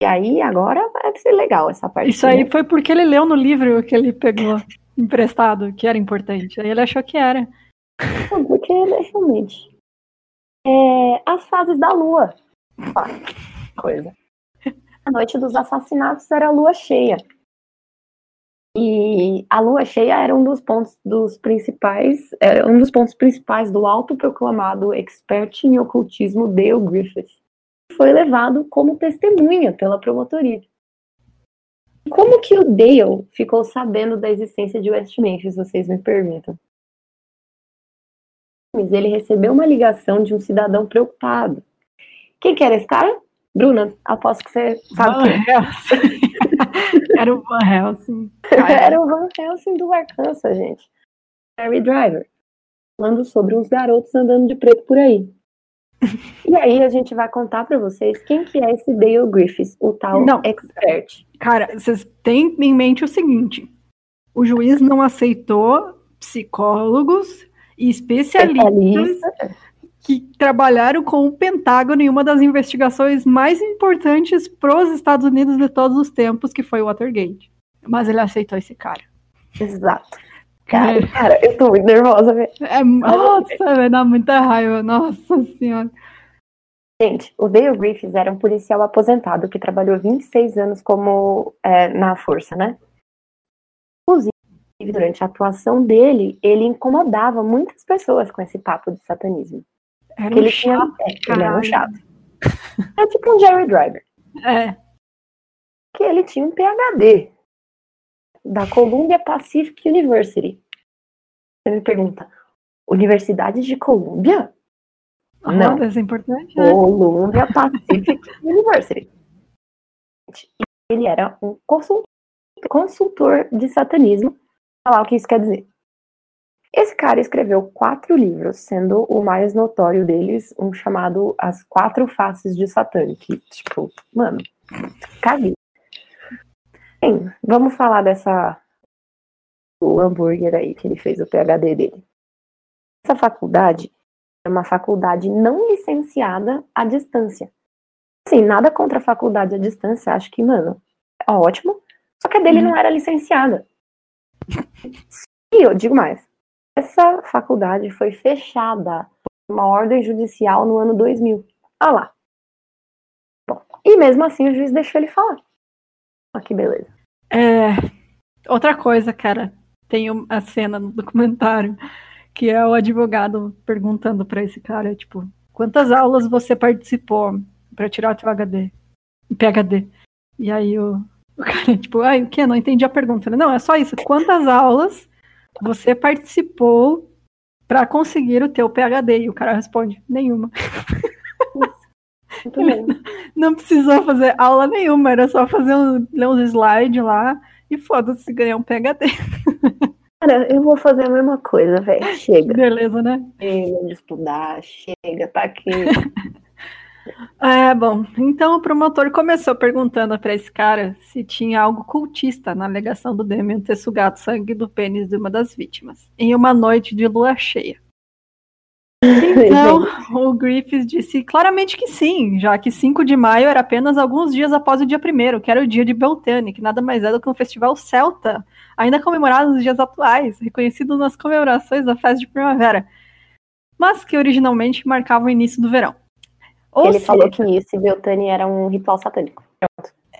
e aí agora vai ser legal essa parte. Isso aí né? foi porque ele leu no livro que ele pegou emprestado, que era importante. Aí ele achou que era. Não, Porque ele é realmente. É, as fases da lua. Coisa. A noite dos assassinatos era a lua cheia. E a lua cheia era um dos pontos dos principais, era um dos pontos principais do autoproclamado expert em ocultismo Dale Griffiths. que Foi levado como testemunha pela promotoria. Como que o Dale ficou sabendo da existência de West Memphis, vocês me perguntam? Ele recebeu uma ligação de um cidadão preocupado. Quem que era esse cara? Bruna, aposto que você sabe Van quem. Helsing. era o Van Helsing. Era o Van Helsing do Arkansas, gente. Harry Driver. Falando sobre uns garotos andando de preto por aí. E aí a gente vai contar pra vocês quem que é esse Dale Griffiths, o tal Não. expert. Cara, vocês têm em mente o seguinte: o juiz não aceitou psicólogos e especialistas Especialista. que trabalharam com o Pentágono em uma das investigações mais importantes para os Estados Unidos de todos os tempos, que foi o Watergate. Mas ele aceitou esse cara. Exato. Cara, cara, eu tô muito nervosa. É, nossa, vai dar muita raiva. Nossa senhora. Gente, o Dale Griffiths era um policial aposentado que trabalhou 26 anos como é, na força, né? Durante a atuação dele, ele incomodava muitas pessoas com esse papo de satanismo. Era um ele chato, tinha, ele era um chato. É tipo um Jerry Driver. É, Que ele tinha um PhD da Columbia Pacific University. Você me pergunta, Universidade de Columbia? Não. rodas é importante, né? Columbia Pacific University. Ele era um consul- consultor de satanismo. Lá o que isso quer dizer. Esse cara escreveu quatro livros, sendo o mais notório deles um chamado As Quatro Faces de Satã, que, tipo, mano, caguei. Bem, vamos falar dessa o hambúrguer aí que ele fez o PhD dele. Essa faculdade é uma faculdade não licenciada à distância. Assim, nada contra a faculdade à distância, acho que, mano, é ótimo. Só que a dele Uhum. não era licenciada. E eu digo mais, essa faculdade foi fechada por uma ordem judicial no ano 2000. Ah lá. Bom, e mesmo assim o juiz deixou ele falar. Olha que beleza. É, outra coisa, cara, tem a cena no documentário que é o advogado perguntando pra esse cara, tipo, quantas aulas você participou pra tirar o teu HD, PhD? E aí o, o cara, tipo, ai, o que? Não entendi a pergunta. Ele, Não, é só isso. Quantas aulas você participou pra conseguir o teu PhD? E o cara responde, nenhuma. Não precisou fazer aula nenhuma, era só fazer um, ler uns slides lá e foda-se ganhar um PhD. Cara, eu vou fazer a mesma coisa, velho. Chega. Beleza, né? Chega de estudar, chega, tá aqui. É, bom, então o promotor começou perguntando pra esse cara se tinha algo cultista na alegação do Demian ter sugado sangue do pênis de uma das vítimas, em uma noite de lua cheia. Então, o Griffiths disse claramente que sim, já que 5 de maio era apenas alguns dias após o dia 1 que era o dia de Beltane, que nada mais é do que um festival celta, ainda comemorado nos dias atuais, reconhecido nas comemorações da festa de primavera, mas que originalmente marcava o início do verão. Ou Ele seja, falou que isso, Beltane, era um ritual satânico.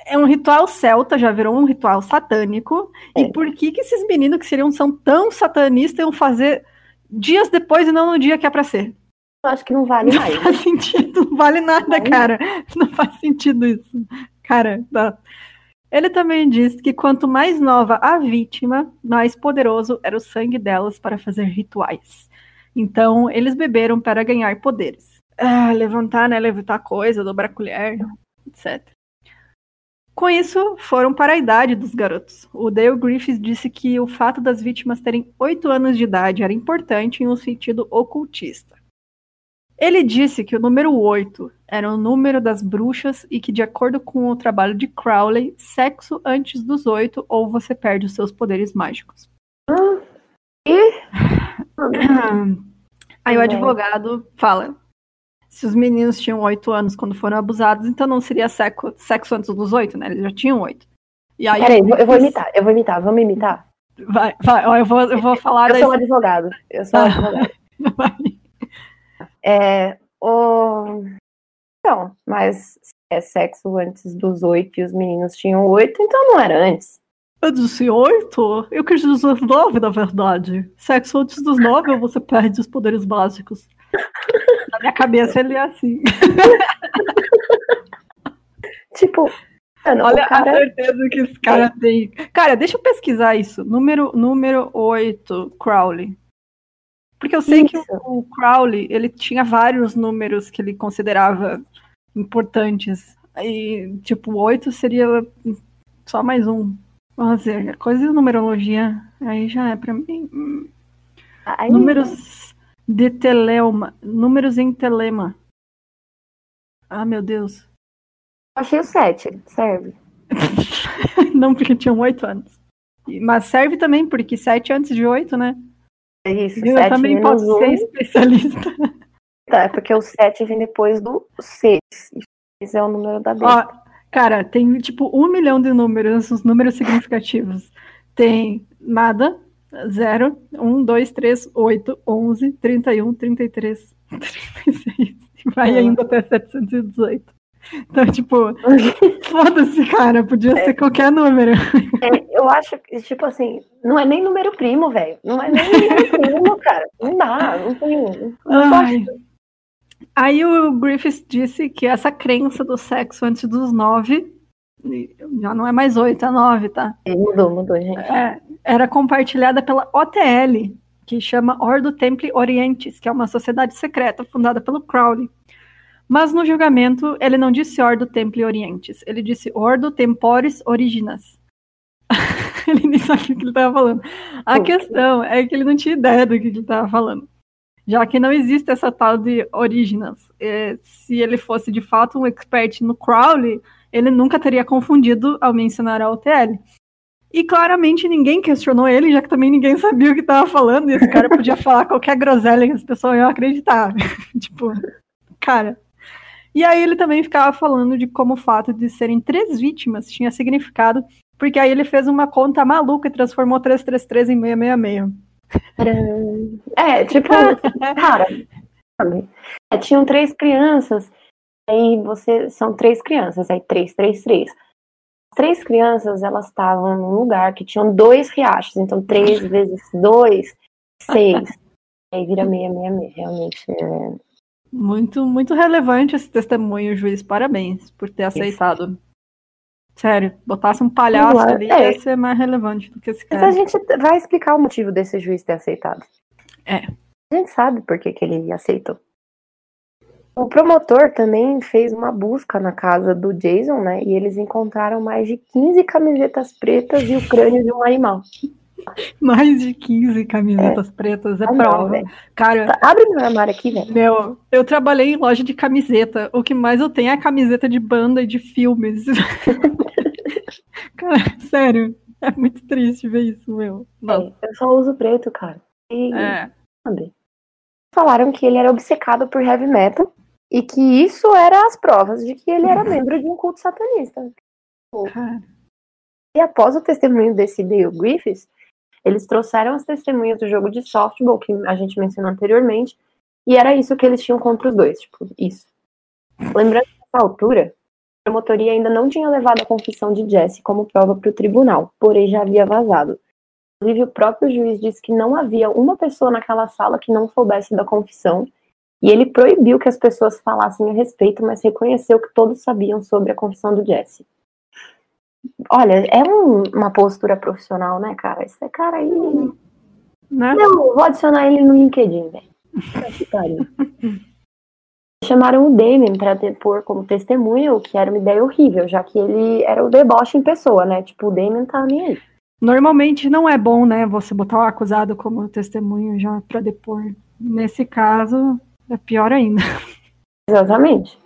é um ritual celta, já virou um ritual satânico. É. E por que, que esses meninos que seriam são tão satanistas iam fazer dias depois e não no dia que é pra ser? Eu acho que não vale mais. Não faz sentido, não vale nada, Não. cara. Não faz sentido isso. Cara, tá. Ele também disse que quanto mais nova a vítima, mais poderoso era o sangue delas para fazer rituais. Então, eles beberam para ganhar poderes. Ah, levantar, né? Levitar coisa, dobrar colher, etc. Com isso, foram para a idade dos garotos. O Dale Griffiths disse que o fato das vítimas terem 8 anos de idade era importante em um sentido ocultista. Ele disse que o número 8 era o número das bruxas e que, de acordo com o trabalho de Crowley, sexo antes dos 8 ou você perde os seus poderes mágicos. Aí o advogado fala: se os meninos tinham 8 anos quando foram abusados, então não seria sexo, sexo antes dos 8, né? Eles já tinham 8. Aí, Peraí, eu vou- eu vou imitar, eu vou imitar, vamos imitar. Vai, vai, eu vou, eu vou falar Eu daí. sou um advogado, eu sou um Ah. advogado. É, o... Então, mas é sexo antes dos oito e os meninos tinham oito, então não era antes. Eu disse 8? Eu quis dizer 9, na verdade. Sexo antes dos 9 ou você perde os poderes básicos. Na minha cabeça ele é assim. Tipo, mano, Olha o cara... a certeza que esse cara tem. Cara, deixa eu pesquisar isso. Número, número 8, Crowley. Porque eu sei que Isso. o, o Crowley, ele tinha vários números que ele considerava importantes. E, tipo, 8 seria só mais um. Vamos dizer, coisa de numerologia, aí já é pra mim. Aí, Números de telema. Números em telema. Ah, meu Deus. eu achei o sete, serve. Não, porque tinham oito anos. Mas serve também, porque sete antes de oito, né? É isso, Eu sete também menos posso um, ser especialista. tá, é porque o sete vem depois do seis. E seis é o número da besta. Ó, cara, tem tipo um milhão de números, os números significativos. Tem nada, zero, um, dois, três, oito, onze, trinta e um, trinta e vai ainda até 718. Então, tipo, foda-se, cara, podia é. ser qualquer número. É, eu acho que, tipo assim, não é nem número primo, velho. Não é nem número primo, cara. Não dá, não tem. Não Aí o Griffiths disse que essa crença do sexo antes dos nove, já não é mais oito, é nove, tá? Mudou, mudou, gente. É, era compartilhada pela OTL, que chama Ordo Templi Orientis, que é uma sociedade secreta fundada pelo Crowley. Mas no julgamento, ele não disse Ordo Templi Orientis, ele disse Ordo Temporis Originas. ele nem sabia o que ele estava falando. A questão é que ele não tinha ideia do que ele estava falando. Já que não existe essa tal de Originas. É, se ele fosse de fato um expert no Crowley, ele nunca teria confundido ao mencionar a OTL. E claramente ninguém questionou ele, já que também ninguém sabia o que estava falando, e esse cara podia falar qualquer groselha que as pessoas iam acreditar. tipo, cara. E aí ele também ficava falando de como o fato de serem três vítimas tinha significado, porque aí ele fez uma conta maluca e transformou 333 em 666. É, tipo, cara, é, tinham três crianças, aí você, são três crianças, aí três, três, crianças, elas estavam num lugar que tinham dois riachos, então três vezes dois, seis. Aí vira meia, meia, meia. Realmente é... Muito, muito relevante esse testemunho, juiz. Parabéns por ter aceitado. Isso. Sério, botasse um palhaço ali, é. ia ser mais relevante do que esse cara. Mas a gente vai explicar o motivo desse juiz ter aceitado. É. A gente sabe por que, que ele aceitou. O promotor também fez uma busca na casa do Jason, né? E eles encontraram mais de 15 camisetas pretas e o crânio de um animal. Mais de 15 camisetas é. pretas, é ah, prova. Não, Cara, tá, abre meu armário aqui, velho. Meu, eu trabalhei em loja de camiseta. O que mais eu tenho é camiseta de banda e de filmes. cara, sério. É muito triste ver isso, meu. É, eu só uso preto, cara. E... É. Falaram que ele era obcecado por heavy metal e que isso era as provas de que ele era membro de um culto satanista. E após o testemunho desse Dale Griffiths, eles trouxeram as testemunhas do jogo de softball que a gente mencionou anteriormente, e era isso que eles tinham contra os dois, tipo, isso. Lembrando que nessa altura, a promotoria ainda não tinha levado a confissão de Jesse como prova para o tribunal, porém já havia vazado. Inclusive, o próprio juiz disse que não havia uma pessoa naquela sala que não soubesse da confissão e ele proibiu que as pessoas falassem a respeito, mas reconheceu que todos sabiam sobre a confissão do Jesse. Olha, é um, uma postura profissional, né, cara? Esse cara aí. Né? Não, vou adicionar ele no LinkedIn, velho. Chamaram o Damien para depor como testemunha, o que era uma ideia horrível, já que ele era o deboche em pessoa, né? Tipo, o Damien tá nem aí. Normalmente não é bom, né, você botar o acusado como testemunho já para depor. Nesse caso, é pior ainda. Exatamente.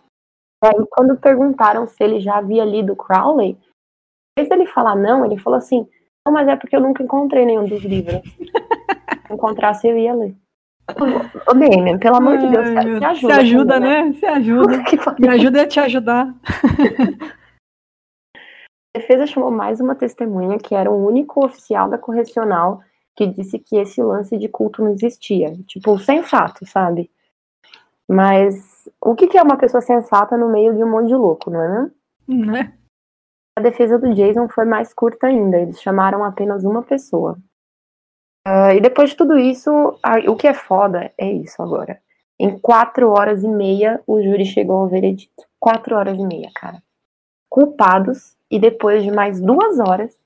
Aí, quando perguntaram se ele já havia lido Crowley, em vez dele falar não, ele falou assim: Não, mas é porque eu nunca encontrei nenhum dos livros. Se encontrasse, eu ia ler. Ô, Damien, pelo amor de Deus, se ajuda. Se ajuda, né? Se ajuda. Me ajuda a te ajudar. A defesa chamou mais uma testemunha, que era o único oficial da correcional que disse que esse lance de culto não existia. Tipo, sensato, sabe? Mas o que, é uma pessoa sensata no meio de um monte de louco, não é mesmo? Né? A defesa do Jason foi mais curta ainda, eles chamaram apenas uma pessoa. Uh, e depois de tudo isso, o que é foda é isso agora. Em quatro horas e meia, o júri chegou ao veredito. Quatro horas e meia, cara. Culpados, e depois de mais duas horas,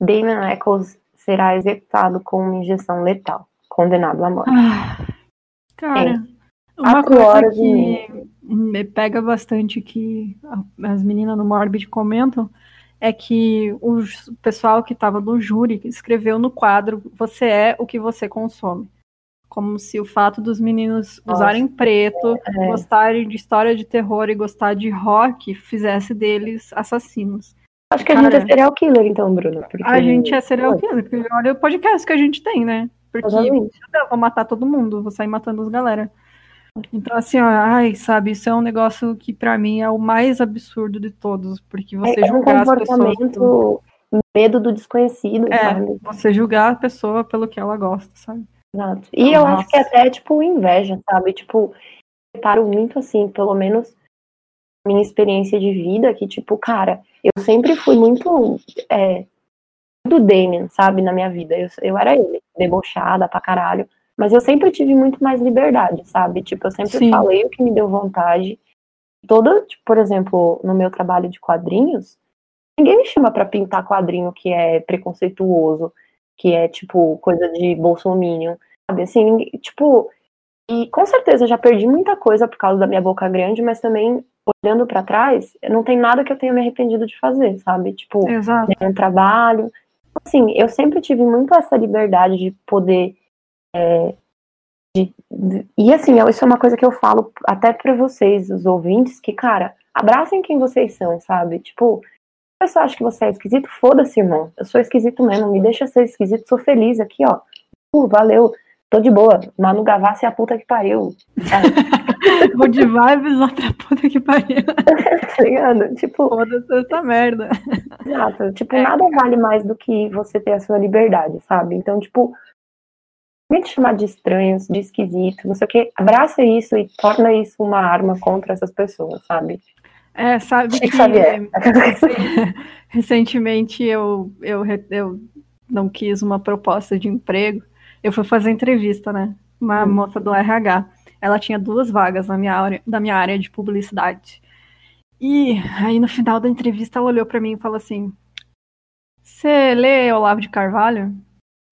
Damon Eccles será executado com uma injeção letal, condenado à morte. Ah, cara. É. Uma coisa que me pega bastante que as meninas no Morbid comentam é que o pessoal que estava no júri escreveu no quadro você é o que você consome. Como se o fato dos meninos Nossa, usarem preto, é. gostarem de história de terror e gostar de rock fizesse deles assassinos. Acho que Cara, a gente é serial killer, então, Bruno. A gente é serial killer, porque olha o podcast que a gente tem, né? Porque eu vou matar todo mundo, vou sair matando as galera. Então, assim, ó, ai, sabe, isso é um negócio que para mim é o mais absurdo de todos, porque você é, julgar um as pessoas. Medo do desconhecido, é, sabe? Você julgar a pessoa pelo que ela gosta, sabe? Exato. E eu acho que até, tipo, inveja, sabe? Tipo, reparo muito assim, pelo menos minha experiência de vida, que, tipo, cara, eu sempre fui muito é, do Damien, sabe, na minha vida. Eu, eu era ele, debochada pra caralho. Mas eu sempre tive muito mais liberdade, sabe? Tipo, eu sempre Sim. falei o que me deu vontade. Toda, tipo, por exemplo, no meu trabalho de quadrinhos, ninguém me chama para pintar quadrinho que é preconceituoso, que é, tipo, coisa de bolsominion, sabe? Assim, tipo, e com certeza já perdi muita coisa por causa da minha boca grande, mas também, olhando para trás, não tem nada que eu tenha me arrependido de fazer, sabe? Tipo, Exato. um trabalho. Assim, eu sempre tive muito essa liberdade de poder é, de, de, e assim, isso é uma coisa que eu falo até para vocês, os ouvintes, que, cara, abracem quem vocês são, sabe? Tipo, a pessoa acha que você é esquisito, foda-se, irmão. Eu sou esquisito mesmo, me deixa ser esquisito, sou feliz aqui, ó. Uh, valeu, tô de boa. Manu Gavassi é a puta que pariu. É. De vibes, outra puta que pariu. tá ligado? Tipo. Foda-se essa merda. Exato. Tipo, é, nada cara. vale mais do que você ter a sua liberdade, sabe? Então, tipo, me chamar de estranhos, de esquisito, não sei o que, abraça isso e torna isso uma arma contra essas pessoas, sabe? É, sabe que, recentemente eu, eu, eu não quis uma proposta de emprego, eu fui fazer entrevista, né? Uma hum. moça do RH, ela tinha duas vagas na minha área, da minha área de publicidade. E aí no final da entrevista ela olhou para mim e falou assim: "Você lê Olavo de Carvalho?"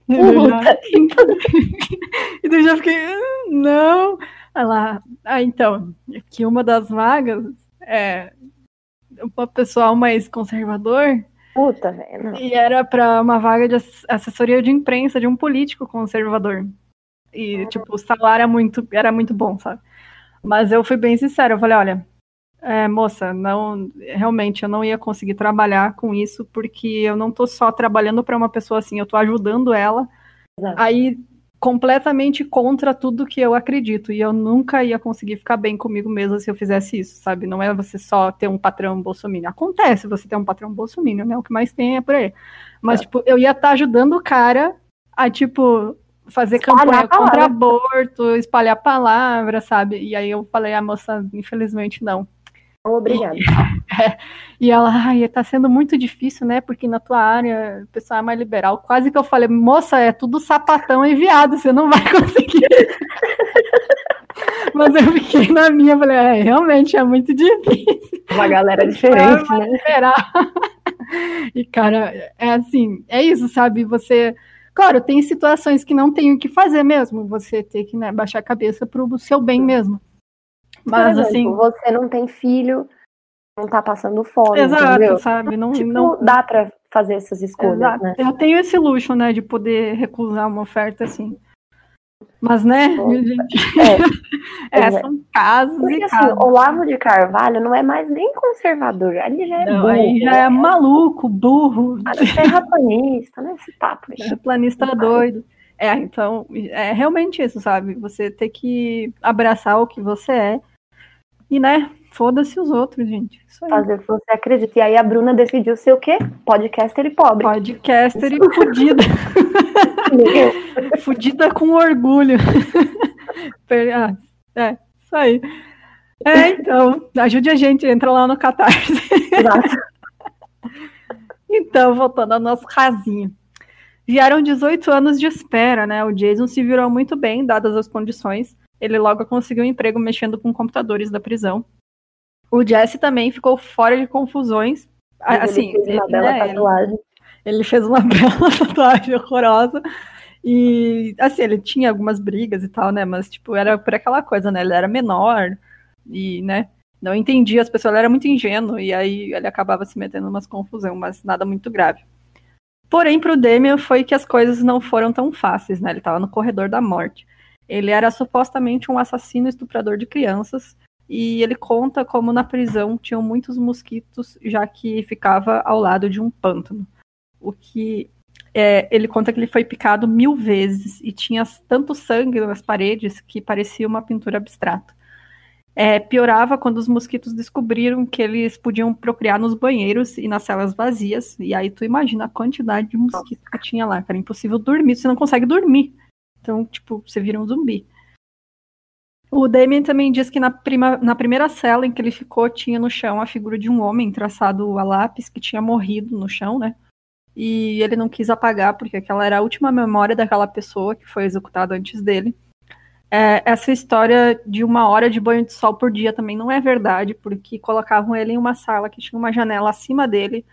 E eu já, e eu já fiquei, ah, não. Ela, ah, então, que uma das vagas é um pessoal mais conservador. Puta, velho. E era para uma vaga de assessoria de imprensa de um político conservador. E, ah. tipo, o salário era muito, era muito bom, sabe? Mas eu fui bem sincera, eu falei, olha, é, moça, não, realmente eu não ia conseguir trabalhar com isso porque eu não tô só trabalhando para uma pessoa assim, eu tô ajudando ela Exato. aí completamente contra tudo que eu acredito. E eu nunca ia conseguir ficar bem comigo mesma se eu fizesse isso, sabe? Não é você só ter um patrão bolsominion. Acontece você ter um patrão bolsominion, né? O que mais tem é por aí. Mas, é. tipo, eu ia estar tá ajudando o cara a, tipo, fazer espalhar campanha contra aborto, espalhar palavra, sabe? E aí eu falei, a ah, moça, infelizmente não. Obrigada. E ela, ai, tá sendo muito difícil, né? Porque na tua área o pessoal é mais liberal. Quase que eu falei, moça, é tudo sapatão e viado, você não vai conseguir. Mas eu fiquei na minha, falei, é, realmente é muito difícil. Uma galera diferente, né? Liberar. E, cara, é assim, é isso, sabe? Você. Claro, tem situações que não tem o que fazer mesmo. Você ter que né, baixar a cabeça pro seu bem mesmo. Mas exemplo, assim. Você não tem filho, não tá passando fome. Exato, entendeu? sabe? Não, tipo, não dá pra fazer essas escolhas. Exato. Né? Eu tenho esse luxo, né, de poder recusar uma oferta assim. Mas, né, gente. É, é, são casos Porque, e assim, casos. Olavo de Carvalho não é mais nem conservador. Ali já é não, burro. Já né? é maluco, burro. Terraplanista, né? Esse papo. Terraplanista doido. É, então, é realmente isso, sabe? Você ter que abraçar o que você é e, né, foda-se os outros, gente. Fazer o que você acredita. E aí a Bruna decidiu ser o quê? Podcaster e pobre. Podcaster isso. e fudida. fudida com orgulho. ah, é, isso aí. É, então, ajude a gente, entra lá no Catarse. Exato. então, voltando ao nosso casinho. Vieram 18 anos de espera, né? O Jason se virou muito bem, dadas as condições. Ele logo conseguiu um emprego mexendo com computadores da prisão. O Jesse também ficou fora de confusões. Ele assim, fez uma ele, bela né, tatuagem. Ele fez uma bela tatuagem horrorosa. E, assim, ele tinha algumas brigas e tal, né? Mas, tipo, era por aquela coisa, né? Ele era menor e, né? Não entendia as pessoas, ele era muito ingênuo. E aí ele acabava se metendo em umas confusão, mas nada muito grave. Porém, para o Damian foi que as coisas não foram tão fáceis, né? Ele estava no corredor da morte. Ele era supostamente um assassino estuprador de crianças e ele conta como na prisão tinham muitos mosquitos, já que ficava ao lado de um pântano. O que é, ele conta que ele foi picado mil vezes e tinha tanto sangue nas paredes que parecia uma pintura abstrata. É, piorava quando os mosquitos descobriram que eles podiam procriar nos banheiros e nas celas vazias. E aí tu imagina a quantidade de mosquitos que tinha lá, cara. É impossível dormir, você não consegue dormir. Então, tipo, você vira um zumbi. O Damien também diz que na, prima, na primeira cela em que ele ficou, tinha no chão a figura de um homem traçado a lápis que tinha morrido no chão, né? E ele não quis apagar, porque aquela era a última memória daquela pessoa que foi executada antes dele. É, essa história de uma hora de banho de sol por dia também não é verdade, porque colocavam ele em uma sala que tinha uma janela acima dele,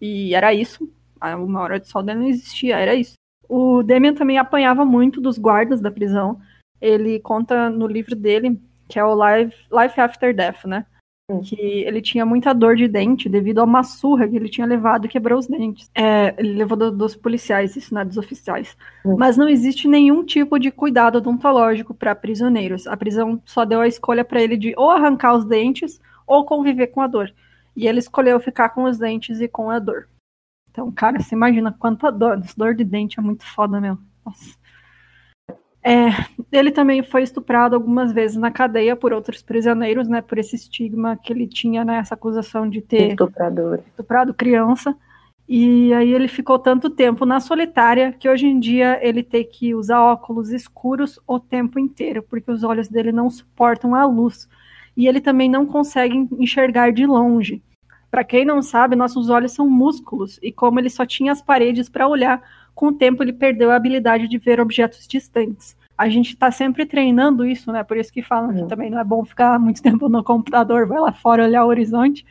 e era isso. Uma hora de sol dele não existia, era isso. O Damien também apanhava muito dos guardas da prisão, ele conta no livro dele, que é o Life, Life After Death, né? Hum. Que ele tinha muita dor de dente devido a uma surra que ele tinha levado e quebrou os dentes. É, ele levou do, dos policiais, isso, né? Dos oficiais. Hum. Mas não existe nenhum tipo de cuidado odontológico para prisioneiros. A prisão só deu a escolha para ele de ou arrancar os dentes ou conviver com a dor. E ele escolheu ficar com os dentes e com a dor. Então, cara, você imagina quanta dor. Dor de dente é muito foda, meu. Nossa. É, ele também foi estuprado algumas vezes na cadeia por outros prisioneiros, né, por esse estigma que ele tinha, né, essa acusação de ter Estuprador. estuprado criança. E aí ele ficou tanto tempo na solitária que hoje em dia ele tem que usar óculos escuros o tempo inteiro, porque os olhos dele não suportam a luz. E ele também não consegue enxergar de longe. Para quem não sabe, nossos olhos são músculos e como ele só tinha as paredes para olhar, com o tempo ele perdeu a habilidade de ver objetos distantes. A gente está sempre treinando isso, né? Por isso que falam que uhum. também não é bom ficar muito tempo no computador, vai lá fora olhar o horizonte,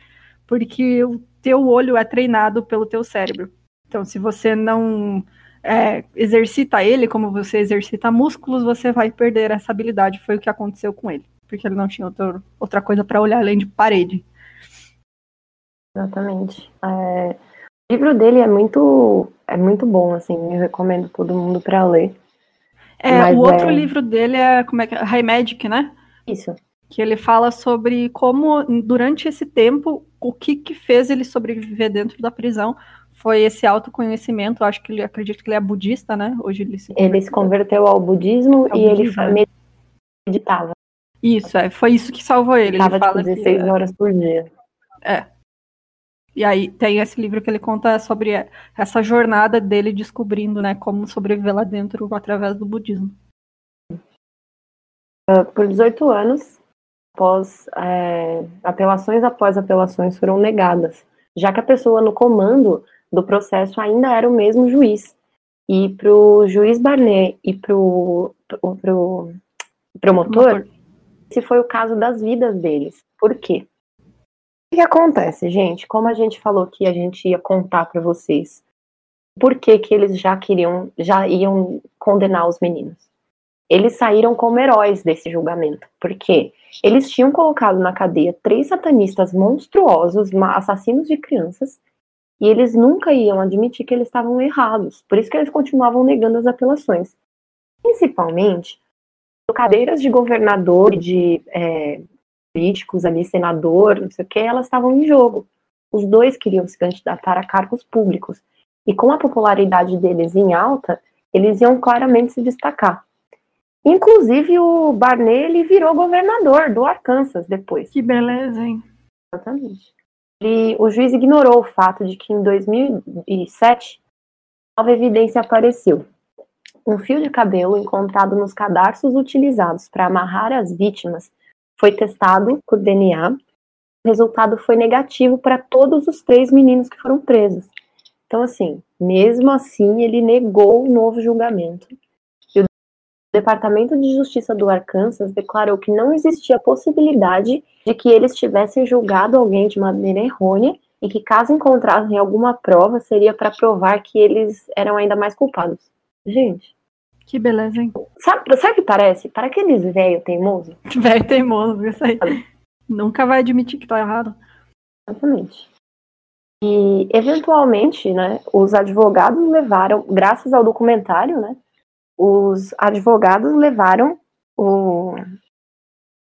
porque o teu olho é treinado pelo teu cérebro. Então, se você não é, exercita ele como você exercita músculos, você vai perder essa habilidade. Foi o que aconteceu com ele, porque ele não tinha outro, outra coisa para olhar além de parede. Exatamente. É, o livro dele é muito, é muito bom, assim, eu recomendo todo mundo para ler. É, o outro é... livro dele é, como é que é? High Magic, né? Isso. Que ele fala sobre como, durante esse tempo, o que que fez ele sobreviver dentro da prisão foi esse autoconhecimento. Eu acho que ele acredita que ele é budista, né? Hoje ele se Ele se converteu ao budismo ao e budismo, ele é. meditava. Isso, é, foi isso que salvou ele. Ele tipo, 16 que, horas por dia. É. E aí tem esse livro que ele conta sobre essa jornada dele descobrindo, né, como sobreviver lá dentro através do budismo. Ah, por 18 anos, após é, apelações após apelações foram negadas, já que a pessoa no comando do processo ainda era o mesmo juiz. E para o juiz Barnet e para o pro, promotor, esse foi o caso das vidas deles. Por quê? O que acontece, gente? Como a gente falou que a gente ia contar para vocês, por que, que eles já queriam, já iam condenar os meninos? Eles saíram como heróis desse julgamento, porque eles tinham colocado na cadeia três satanistas monstruosos, assassinos de crianças, e eles nunca iam admitir que eles estavam errados. Por isso que eles continuavam negando as apelações. Principalmente, cadeiras de governador, de é, políticos ali, senador, não sei o que, elas estavam em jogo. Os dois queriam se candidatar a cargos públicos. E com a popularidade deles em alta, eles iam claramente se destacar. Inclusive, o Barney ele virou governador do Arkansas depois. Que beleza, hein? Exatamente. E o juiz ignorou o fato de que em 2007 nova evidência apareceu. Um fio de cabelo encontrado nos cadarços utilizados para amarrar as vítimas foi testado por DNA. O resultado foi negativo para todos os três meninos que foram presos. Então, assim, mesmo assim, ele negou o novo julgamento. E o Departamento de Justiça do Arkansas declarou que não existia possibilidade de que eles tivessem julgado alguém de maneira errônea e que, caso encontrassem alguma prova, seria para provar que eles eram ainda mais culpados. Gente, que beleza, hein? Sabe, sabe o que parece? Para aqueles velho teimoso. Velho teimoso, isso aí. Nunca vai admitir que tá errado. Exatamente. E, eventualmente, né, os advogados levaram, graças ao documentário, né, os advogados levaram o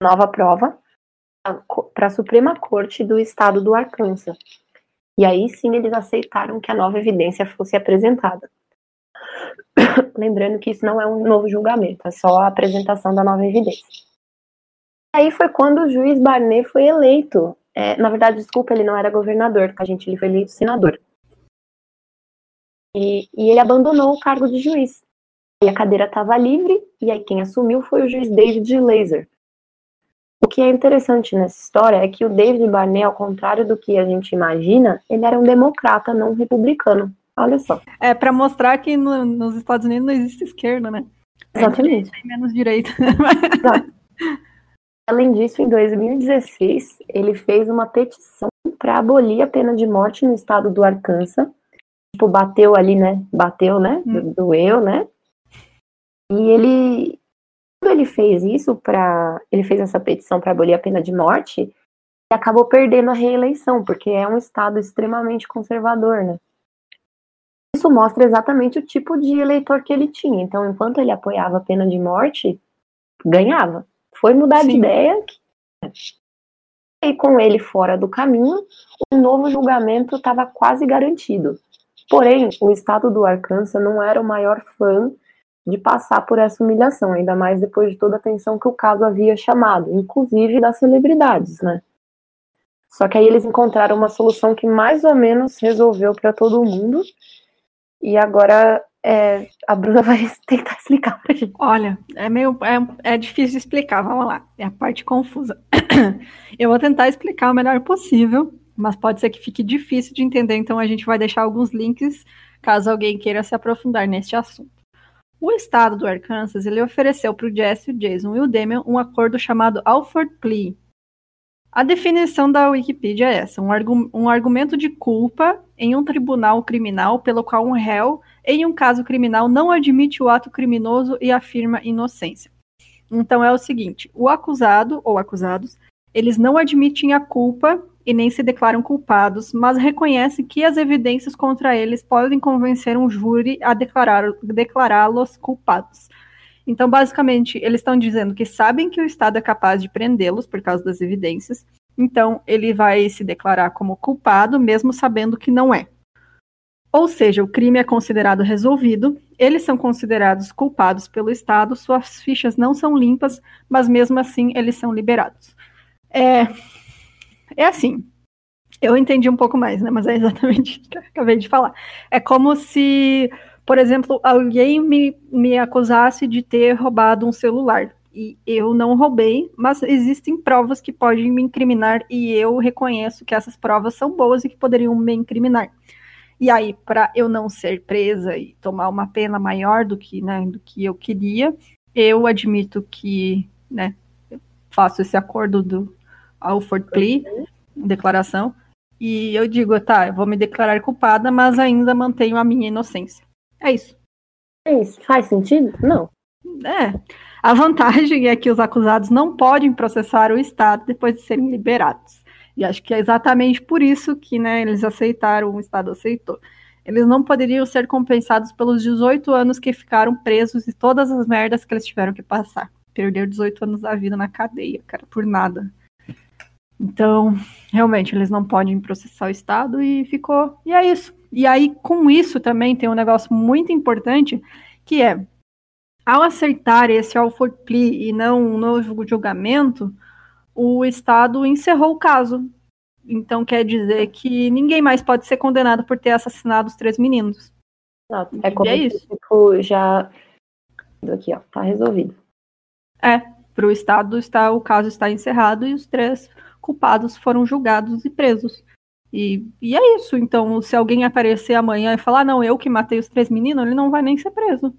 nova prova para a Suprema Corte do Estado do Arkansas. E aí sim eles aceitaram que a nova evidência fosse apresentada. Lembrando que isso não é um novo julgamento, é só a apresentação da nova evidência. Aí foi quando o juiz Barnet foi eleito. É, na verdade, desculpa, ele não era governador, tá, gente? Ele foi eleito senador. E, e ele abandonou o cargo de juiz. E a cadeira estava livre, e aí quem assumiu foi o juiz David Laser. O que é interessante nessa história é que o David Barney, ao contrário do que a gente imagina, ele era um democrata, não republicano. Olha só. É para mostrar que no, nos Estados Unidos não existe esquerda, né? Exatamente. Tem menos direito. Além disso, em 2016, ele fez uma petição para abolir a pena de morte no estado do Arkansas. Tipo, bateu ali, né? Bateu, né? Hum. Doeu, né? E ele, quando ele fez isso para, ele fez essa petição para abolir a pena de morte, ele acabou perdendo a reeleição, porque é um estado extremamente conservador, né? Isso mostra exatamente o tipo de eleitor que ele tinha. Então, enquanto ele apoiava a pena de morte, ganhava. Foi mudar Sim. de ideia. E com ele fora do caminho, um novo julgamento estava quase garantido. Porém, o estado do Arkansas não era o maior fã de passar por essa humilhação, ainda mais depois de toda a atenção que o caso havia chamado, inclusive das celebridades, né? Só que aí eles encontraram uma solução que mais ou menos resolveu para todo mundo. E agora é, a Bruna vai tentar explicar pra gente. Olha, é meio é, é difícil explicar, vamos lá. É a parte confusa. Eu vou tentar explicar o melhor possível, mas pode ser que fique difícil de entender, então a gente vai deixar alguns links caso alguém queira se aprofundar neste assunto. O estado do Arkansas ele ofereceu para o Jesse, o Jason e o Damian um acordo chamado Alford Plea. A definição da Wikipedia é essa: um, argu um argumento de culpa em um tribunal criminal pelo qual um réu, em um caso criminal, não admite o ato criminoso e afirma inocência. Então é o seguinte: o acusado ou acusados, eles não admitem a culpa e nem se declaram culpados, mas reconhecem que as evidências contra eles podem convencer um júri a declará-los culpados. Então, basicamente, eles estão dizendo que sabem que o Estado é capaz de prendê-los por causa das evidências, então ele vai se declarar como culpado, mesmo sabendo que não é. Ou seja, o crime é considerado resolvido, eles são considerados culpados pelo Estado, suas fichas não são limpas, mas mesmo assim eles são liberados. É, é assim, eu entendi um pouco mais, né? Mas é exatamente o que eu acabei de falar. É como se, por exemplo, alguém me, me acusasse de ter roubado um celular. E eu não roubei, mas existem provas que podem me incriminar e eu reconheço que essas provas são boas e que poderiam me incriminar. E aí, para eu não ser presa e tomar uma pena maior do que, né, do que eu queria, eu admito que, né, faço esse acordo do Alford Plea, declaração, e eu digo, tá, eu vou me declarar culpada, mas ainda mantenho a minha inocência. É isso. É isso. Faz sentido? Não. É. A vantagem é que os acusados não podem processar o Estado depois de serem liberados. E acho que é exatamente por isso que né, eles aceitaram, o Estado aceitou. Eles não poderiam ser compensados pelos 18 anos que ficaram presos e todas as merdas que eles tiveram que passar. Perder 18 anos da vida na cadeia, cara, por nada. Então, realmente, eles não podem processar o Estado e ficou. E é isso. E aí, com isso também tem um negócio muito importante, que é, ao aceitar esse Alford Plea e não um novo julgamento, o Estado encerrou o caso. Então, quer dizer que ninguém mais pode ser condenado por ter assassinado os três meninos. Exato. É como é isso. Tipo, já. Aqui, ó, tá resolvido. É, para o Estado está, o caso está encerrado e os três culpados foram julgados e presos. E, e é isso. Então, se alguém aparecer amanhã e falar, não, eu que matei os três meninos, ele não vai nem ser preso.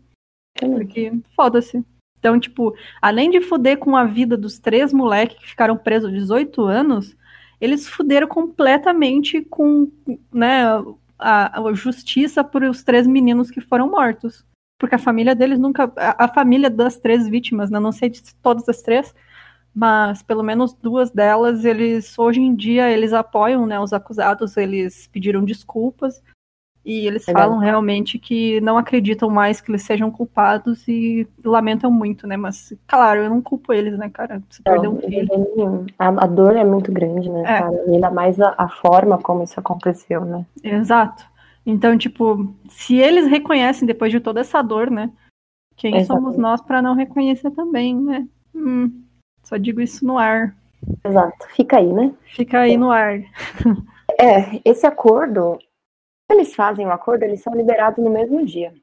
Porque foda-se. Então, tipo, além de fuder com a vida dos três moleques que ficaram presos 18 anos, eles fuderam completamente com né, a, a justiça por os três meninos que foram mortos. Porque a família deles nunca. A, a família das três vítimas, né, não sei de todas as três, mas pelo menos duas delas, eles hoje em dia eles apoiam, né, os acusados, eles pediram desculpas e eles falam realmente que não acreditam mais que eles sejam culpados e lamentam muito, né? Mas, claro, eu não culpo eles, né, cara? Você não, perdeu um filho. A, a, dor é muito grande, né, é. cara? E ainda mais a, a, forma como isso aconteceu, né? Exato. Então, tipo, se eles reconhecem depois de toda essa dor, né? Quem Exatamente. somos nós para não reconhecer também, né? Hum. Só digo isso no ar. Exato. Fica aí, né? Fica aí no ar. É, esse acordo, eles fazem o acordo, eles são liberados no mesmo dia.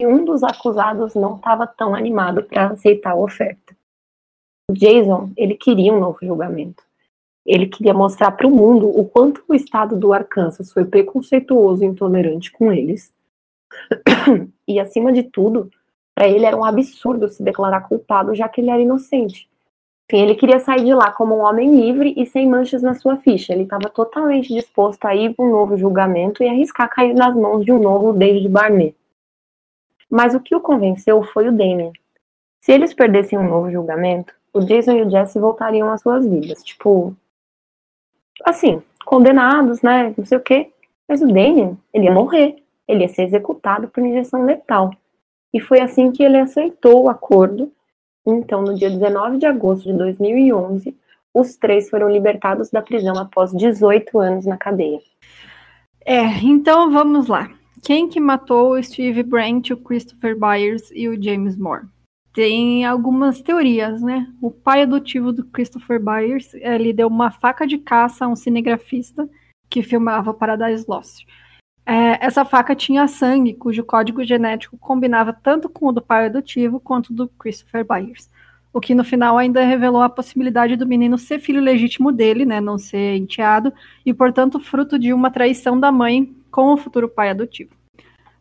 E um dos acusados não estava tão animado para aceitar a oferta. O Jason, ele queria um novo julgamento. Ele queria mostrar para o mundo o quanto o estado do Arkansas foi preconceituoso e intolerante com eles. E, acima de tudo, para ele era um absurdo se declarar culpado, já que ele era inocente. Enfim, ele queria sair de lá como um homem livre e sem manchas na sua ficha. Ele estava totalmente disposto a ir para um novo julgamento e arriscar cair nas mãos de um novo David Barnett. Mas o que o convenceu foi o Damien. Se eles perdessem um novo julgamento, o Jason e o Jesse voltariam às suas vidas. Tipo, assim, condenados, né? Não sei o quê. Mas o Damien, ele ia morrer. Ele ia ser executado por injeção letal. E foi assim que ele aceitou o acordo. Então, no dia 19 de agosto de 2011, os três foram libertados da prisão após 18 anos na cadeia. É, então vamos lá. Quem que matou o Steve Brent, o Christopher Byers e o James Moore? Tem algumas teorias, né? O pai adotivo do Christopher Byers, ele deu uma faca de caça a um cinegrafista que filmava Paradise Lost. É, essa faca tinha sangue, cujo código genético combinava tanto com o do pai adotivo quanto do Christopher Byers. O que no final ainda revelou a possibilidade do menino ser filho legítimo dele, né, não ser enteado, e portanto fruto de uma traição da mãe com o futuro pai adotivo.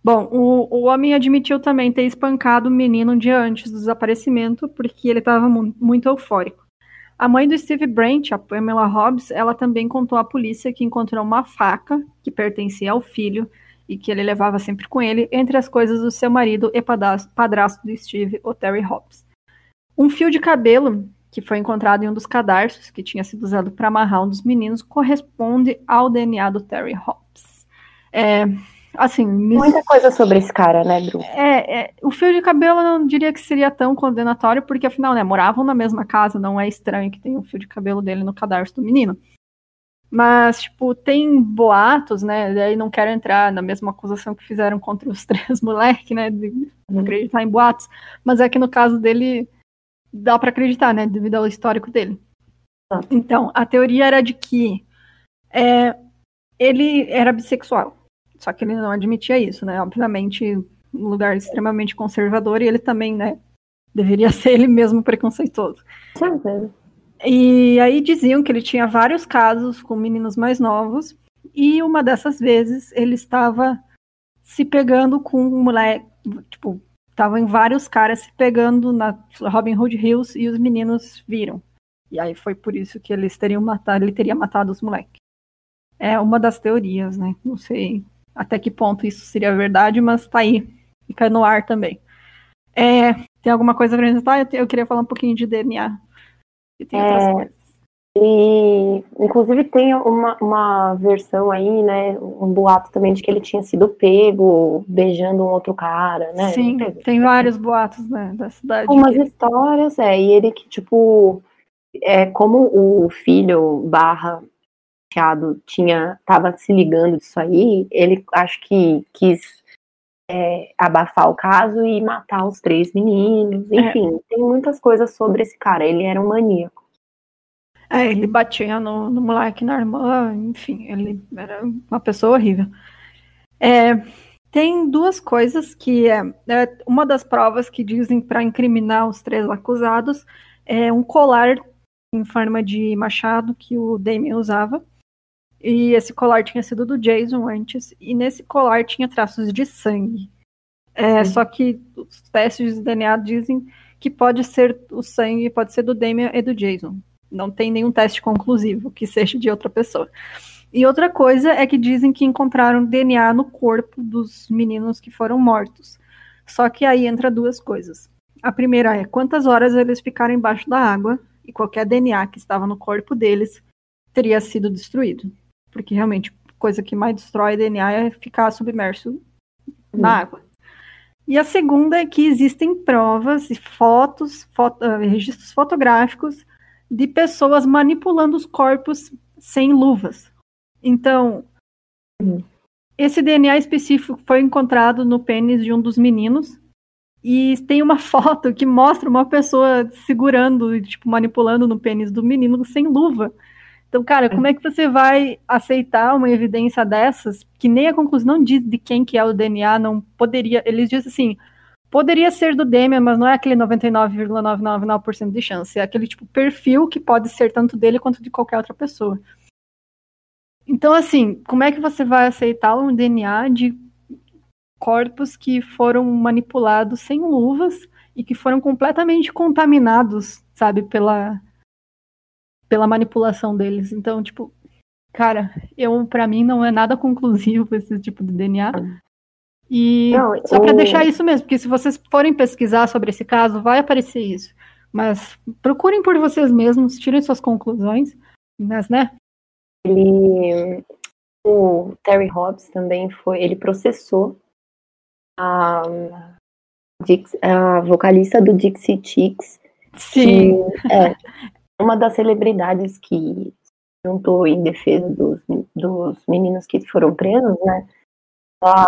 Bom, o, o homem admitiu também ter espancado o menino um dia antes do desaparecimento, porque ele estava mu muito eufórico. A mãe do Steve Brent, a Pamela Hobbs, ela também contou à polícia que encontrou uma faca que pertencia ao filho e que ele levava sempre com ele, entre as coisas do seu marido e padrasto do Steve, o Terry Hobbs. Um fio de cabelo que foi encontrado em um dos cadarços que tinha sido usado para amarrar um dos meninos corresponde ao DNA do Terry Hobbs. É, assim, muita coisa sobre esse cara, né, Bru? É, é, o fio de cabelo eu não diria que seria tão condenatório, porque afinal, né, moravam na mesma casa, não é estranho que tenha um fio de cabelo dele no cadarço do menino. Mas, tipo, tem boatos, né? Daí não quero entrar na mesma acusação que fizeram contra os três moleques, né? De não acreditar em boatos. Mas é que no caso dele, dá para acreditar, né? Devido ao histórico dele. Ah. Então, a teoria era de que é, ele era bissexual. Só que ele não admitia isso, né? Obviamente, um lugar extremamente conservador e ele também, né? Deveria ser ele mesmo preconceituoso. Sim, e aí diziam que ele tinha vários casos com meninos mais novos e uma dessas vezes ele estava se pegando com um moleque, tipo, estavam em vários caras se pegando na Robin Hood Hills e os meninos viram. E aí foi por isso que eles teriam matado, ele teria matado os moleques. É uma das teorias, né? Não sei até que ponto isso seria verdade, mas tá aí, fica no ar também. É, tem alguma coisa pra gente eu, eu queria falar um pouquinho de DNA. E tem outras é, coisas. E, inclusive, tem uma, uma versão aí, né? Um boato também de que ele tinha sido pego beijando um outro cara, né? Sim, tem vários boatos, né? Da cidade. Umas que... histórias, é. E ele que, tipo, é como o filho barra Machado tinha estava se ligando disso aí, ele acho que quis é, abafar o caso e matar os três meninos. É. Enfim, é. tem muitas coisas sobre esse cara. Ele era um maníaco. É, ele batia no, no moleque, na irmã, enfim, ele era uma pessoa horrível. É, tem duas coisas que é, é uma das provas que dizem para incriminar os três acusados é um colar em forma de machado que o Damien usava. E esse colar tinha sido do Jason antes, e nesse colar tinha traços de sangue. É, uhum. Só que os testes de DNA dizem que pode ser o sangue, pode ser do Damian e do Jason. Não tem nenhum teste conclusivo que seja de outra pessoa. E outra coisa é que dizem que encontraram DNA no corpo dos meninos que foram mortos. Só que aí entra duas coisas. A primeira é quantas horas eles ficaram embaixo da água e qualquer DNA que estava no corpo deles teria sido destruído porque realmente coisa que mais destrói DNA é ficar submerso uhum. na água. E a segunda é que existem provas e fotos, foto, uh, registros fotográficos de pessoas manipulando os corpos sem luvas. Então, uhum. esse DNA específico foi encontrado no pênis de um dos meninos. E tem uma foto que mostra uma pessoa segurando, tipo, manipulando no pênis do menino sem luva. Então, cara, como é que você vai aceitar uma evidência dessas, que nem a conclusão diz de quem que é o DNA, não poderia, eles dizem assim, poderia ser do Demian, mas não é aquele 99,999% de chance. É aquele tipo perfil que pode ser tanto dele quanto de qualquer outra pessoa. Então, assim, como é que você vai aceitar um DNA de corpos que foram manipulados sem luvas e que foram completamente contaminados, sabe, pela, pela manipulação deles? Então, tipo, cara, eu para mim não é nada conclusivo esse tipo de DNA. E não, só para deixar isso mesmo, porque se vocês forem pesquisar sobre esse caso, vai aparecer isso. Mas procurem por vocês mesmos, tirem suas conclusões, mas, né? Ele, o Terry Hobbs também foi, ele processou a, a vocalista do Dixie Chicks. Sim. é uma das celebridades que juntou em defesa dos, dos meninos que foram presos, né? A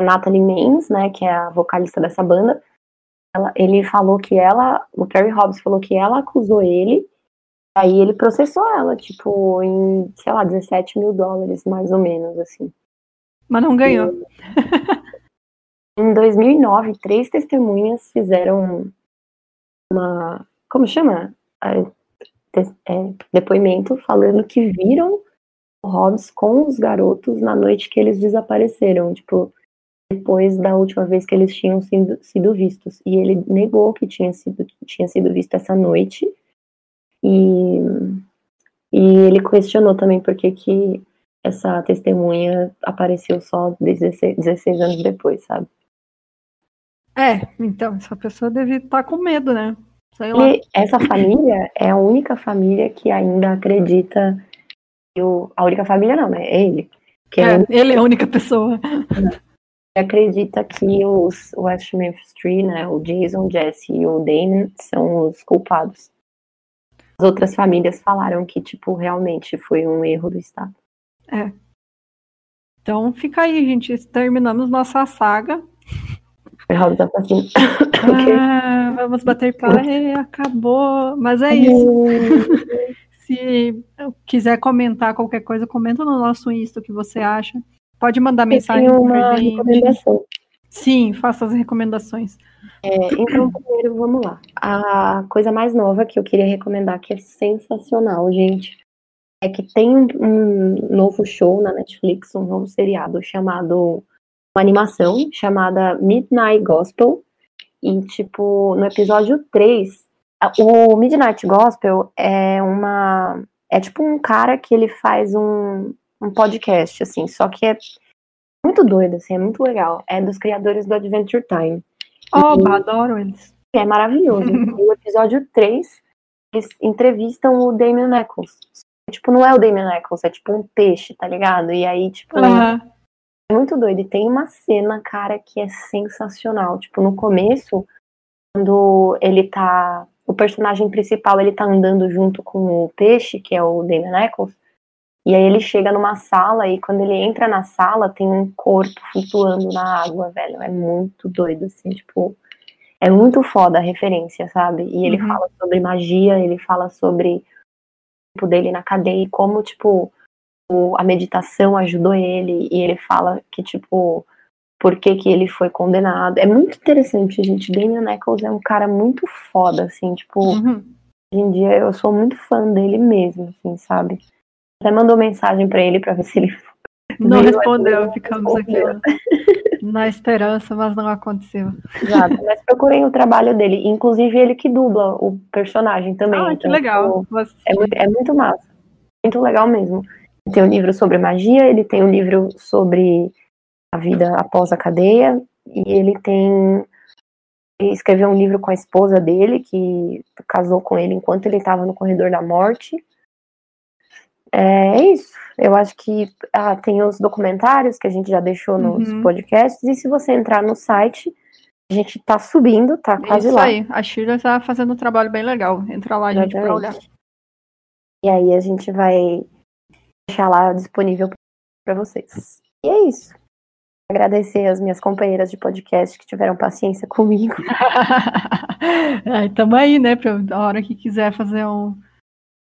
Natalie Maines, né, que é a vocalista dessa banda, ela, ele falou que ela, o Terry Hobbs falou que ela acusou ele Aí ele processou ela, tipo, em, sei lá, 17 mil dólares, mais ou menos, assim. Mas não ganhou. E, em 2009, três testemunhas fizeram uma. Como chama? É, depoimento falando que viram o Hobbs com os garotos na noite que eles desapareceram, tipo, depois da última vez que eles tinham sido, sido vistos. E ele negou que tinha sido, tinha sido visto essa noite e, e ele questionou também por que, que essa testemunha apareceu só 16, 16 anos depois, sabe? É, então, essa pessoa deve estar com medo, né? E essa família é a única família que ainda acredita. Que o, a única família não, né? É ele. Que é, é ele é a única pessoa. acredita que os West Memphis Three, né? O Jason, o Jesse e o Damon são os culpados as outras famílias falaram que, tipo, realmente foi um erro do Estado. É. Então fica aí, gente. Terminamos nossa saga. Roda tá assim. ah, vamos bater palma. acabou. Mas é isso. Se quiser comentar qualquer coisa, comenta no nosso Insta o que você acha. Pode mandar mensagem pra gente. Recomendação. Sim, faça as recomendações. É, então, primeiro, vamos lá. A coisa mais nova que eu queria recomendar, que é sensacional, gente, é que tem um novo show na Netflix, um novo seriado chamado. Uma animação chamada Midnight Gospel. E, tipo, no episódio 3, o Midnight Gospel é uma. É tipo um cara que ele faz um, um podcast, assim, só que é muito doido, assim, é muito legal. É dos criadores do Adventure Time. Oh, e, adoro eles. É maravilhoso. no episódio 3, eles entrevistam o Damien Eccles. Tipo, não é o Damien Eccles, é tipo um peixe, tá ligado? E aí, tipo, uhum. Muito doido. E tem uma cena, cara, que é sensacional. Tipo, no começo, quando ele tá. O personagem principal, ele tá andando junto com o peixe, que é o Damien Eccles. E aí ele chega numa sala e quando ele entra na sala tem um corpo flutuando na água, velho. É muito doido, assim, tipo. É muito foda a referência, sabe? E ele uhum. fala sobre magia, ele fala sobre o tempo dele na cadeia e como, tipo, a meditação ajudou ele. E ele fala que, tipo, por que, que ele foi condenado. É muito interessante, gente. Daniel Eccles é um cara muito foda, assim, tipo. Uhum. Hoje em dia eu sou muito fã dele mesmo, assim, sabe? Até mandou mensagem para ele para ver se ele. Não respondeu, ficamos respondeu. aqui na esperança, mas não aconteceu. Exato, mas procurem o trabalho dele, inclusive ele que dubla o personagem também. Ah, que então, legal. Tipo, é, muito, é muito massa, muito legal mesmo. Tem um livro sobre magia, ele tem um livro sobre a vida após a cadeia, e ele tem ele escreveu um livro com a esposa dele, que casou com ele enquanto ele estava no corredor da morte. É, é isso. Eu acho que ah, tem os documentários que a gente já deixou nos uhum. podcasts, e se você entrar no site, a gente tá subindo, tá quase isso lá. Isso aí, a Shira tá fazendo um trabalho bem legal. Entra lá, gente, pra olhar. E aí a gente vai deixar lá disponível para vocês. E é isso. Agradecer as minhas companheiras de podcast que tiveram paciência comigo. é, tamo aí, né? Pra a hora que quiser fazer um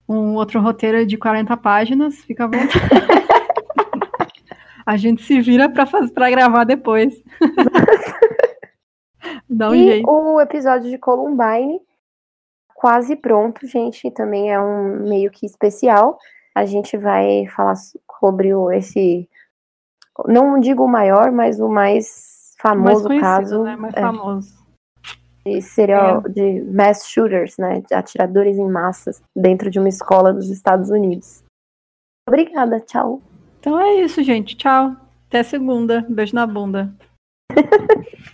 um outro roteiro de 40 páginas, fica à vontade. a gente se vira para gravar depois. Dá um e jeito. o episódio de Columbine, quase pronto, gente. Também é um meio que especial. A gente vai falar sobre esse. Não digo o maior, mas o mais famoso mais caso. né? Mais é, famoso. de serial de mass shooters, né? De atiradores em massas dentro de uma escola dos Estados Unidos. Obrigada, tchau. Então é isso, gente. Tchau. Até segunda. Beijo na bunda.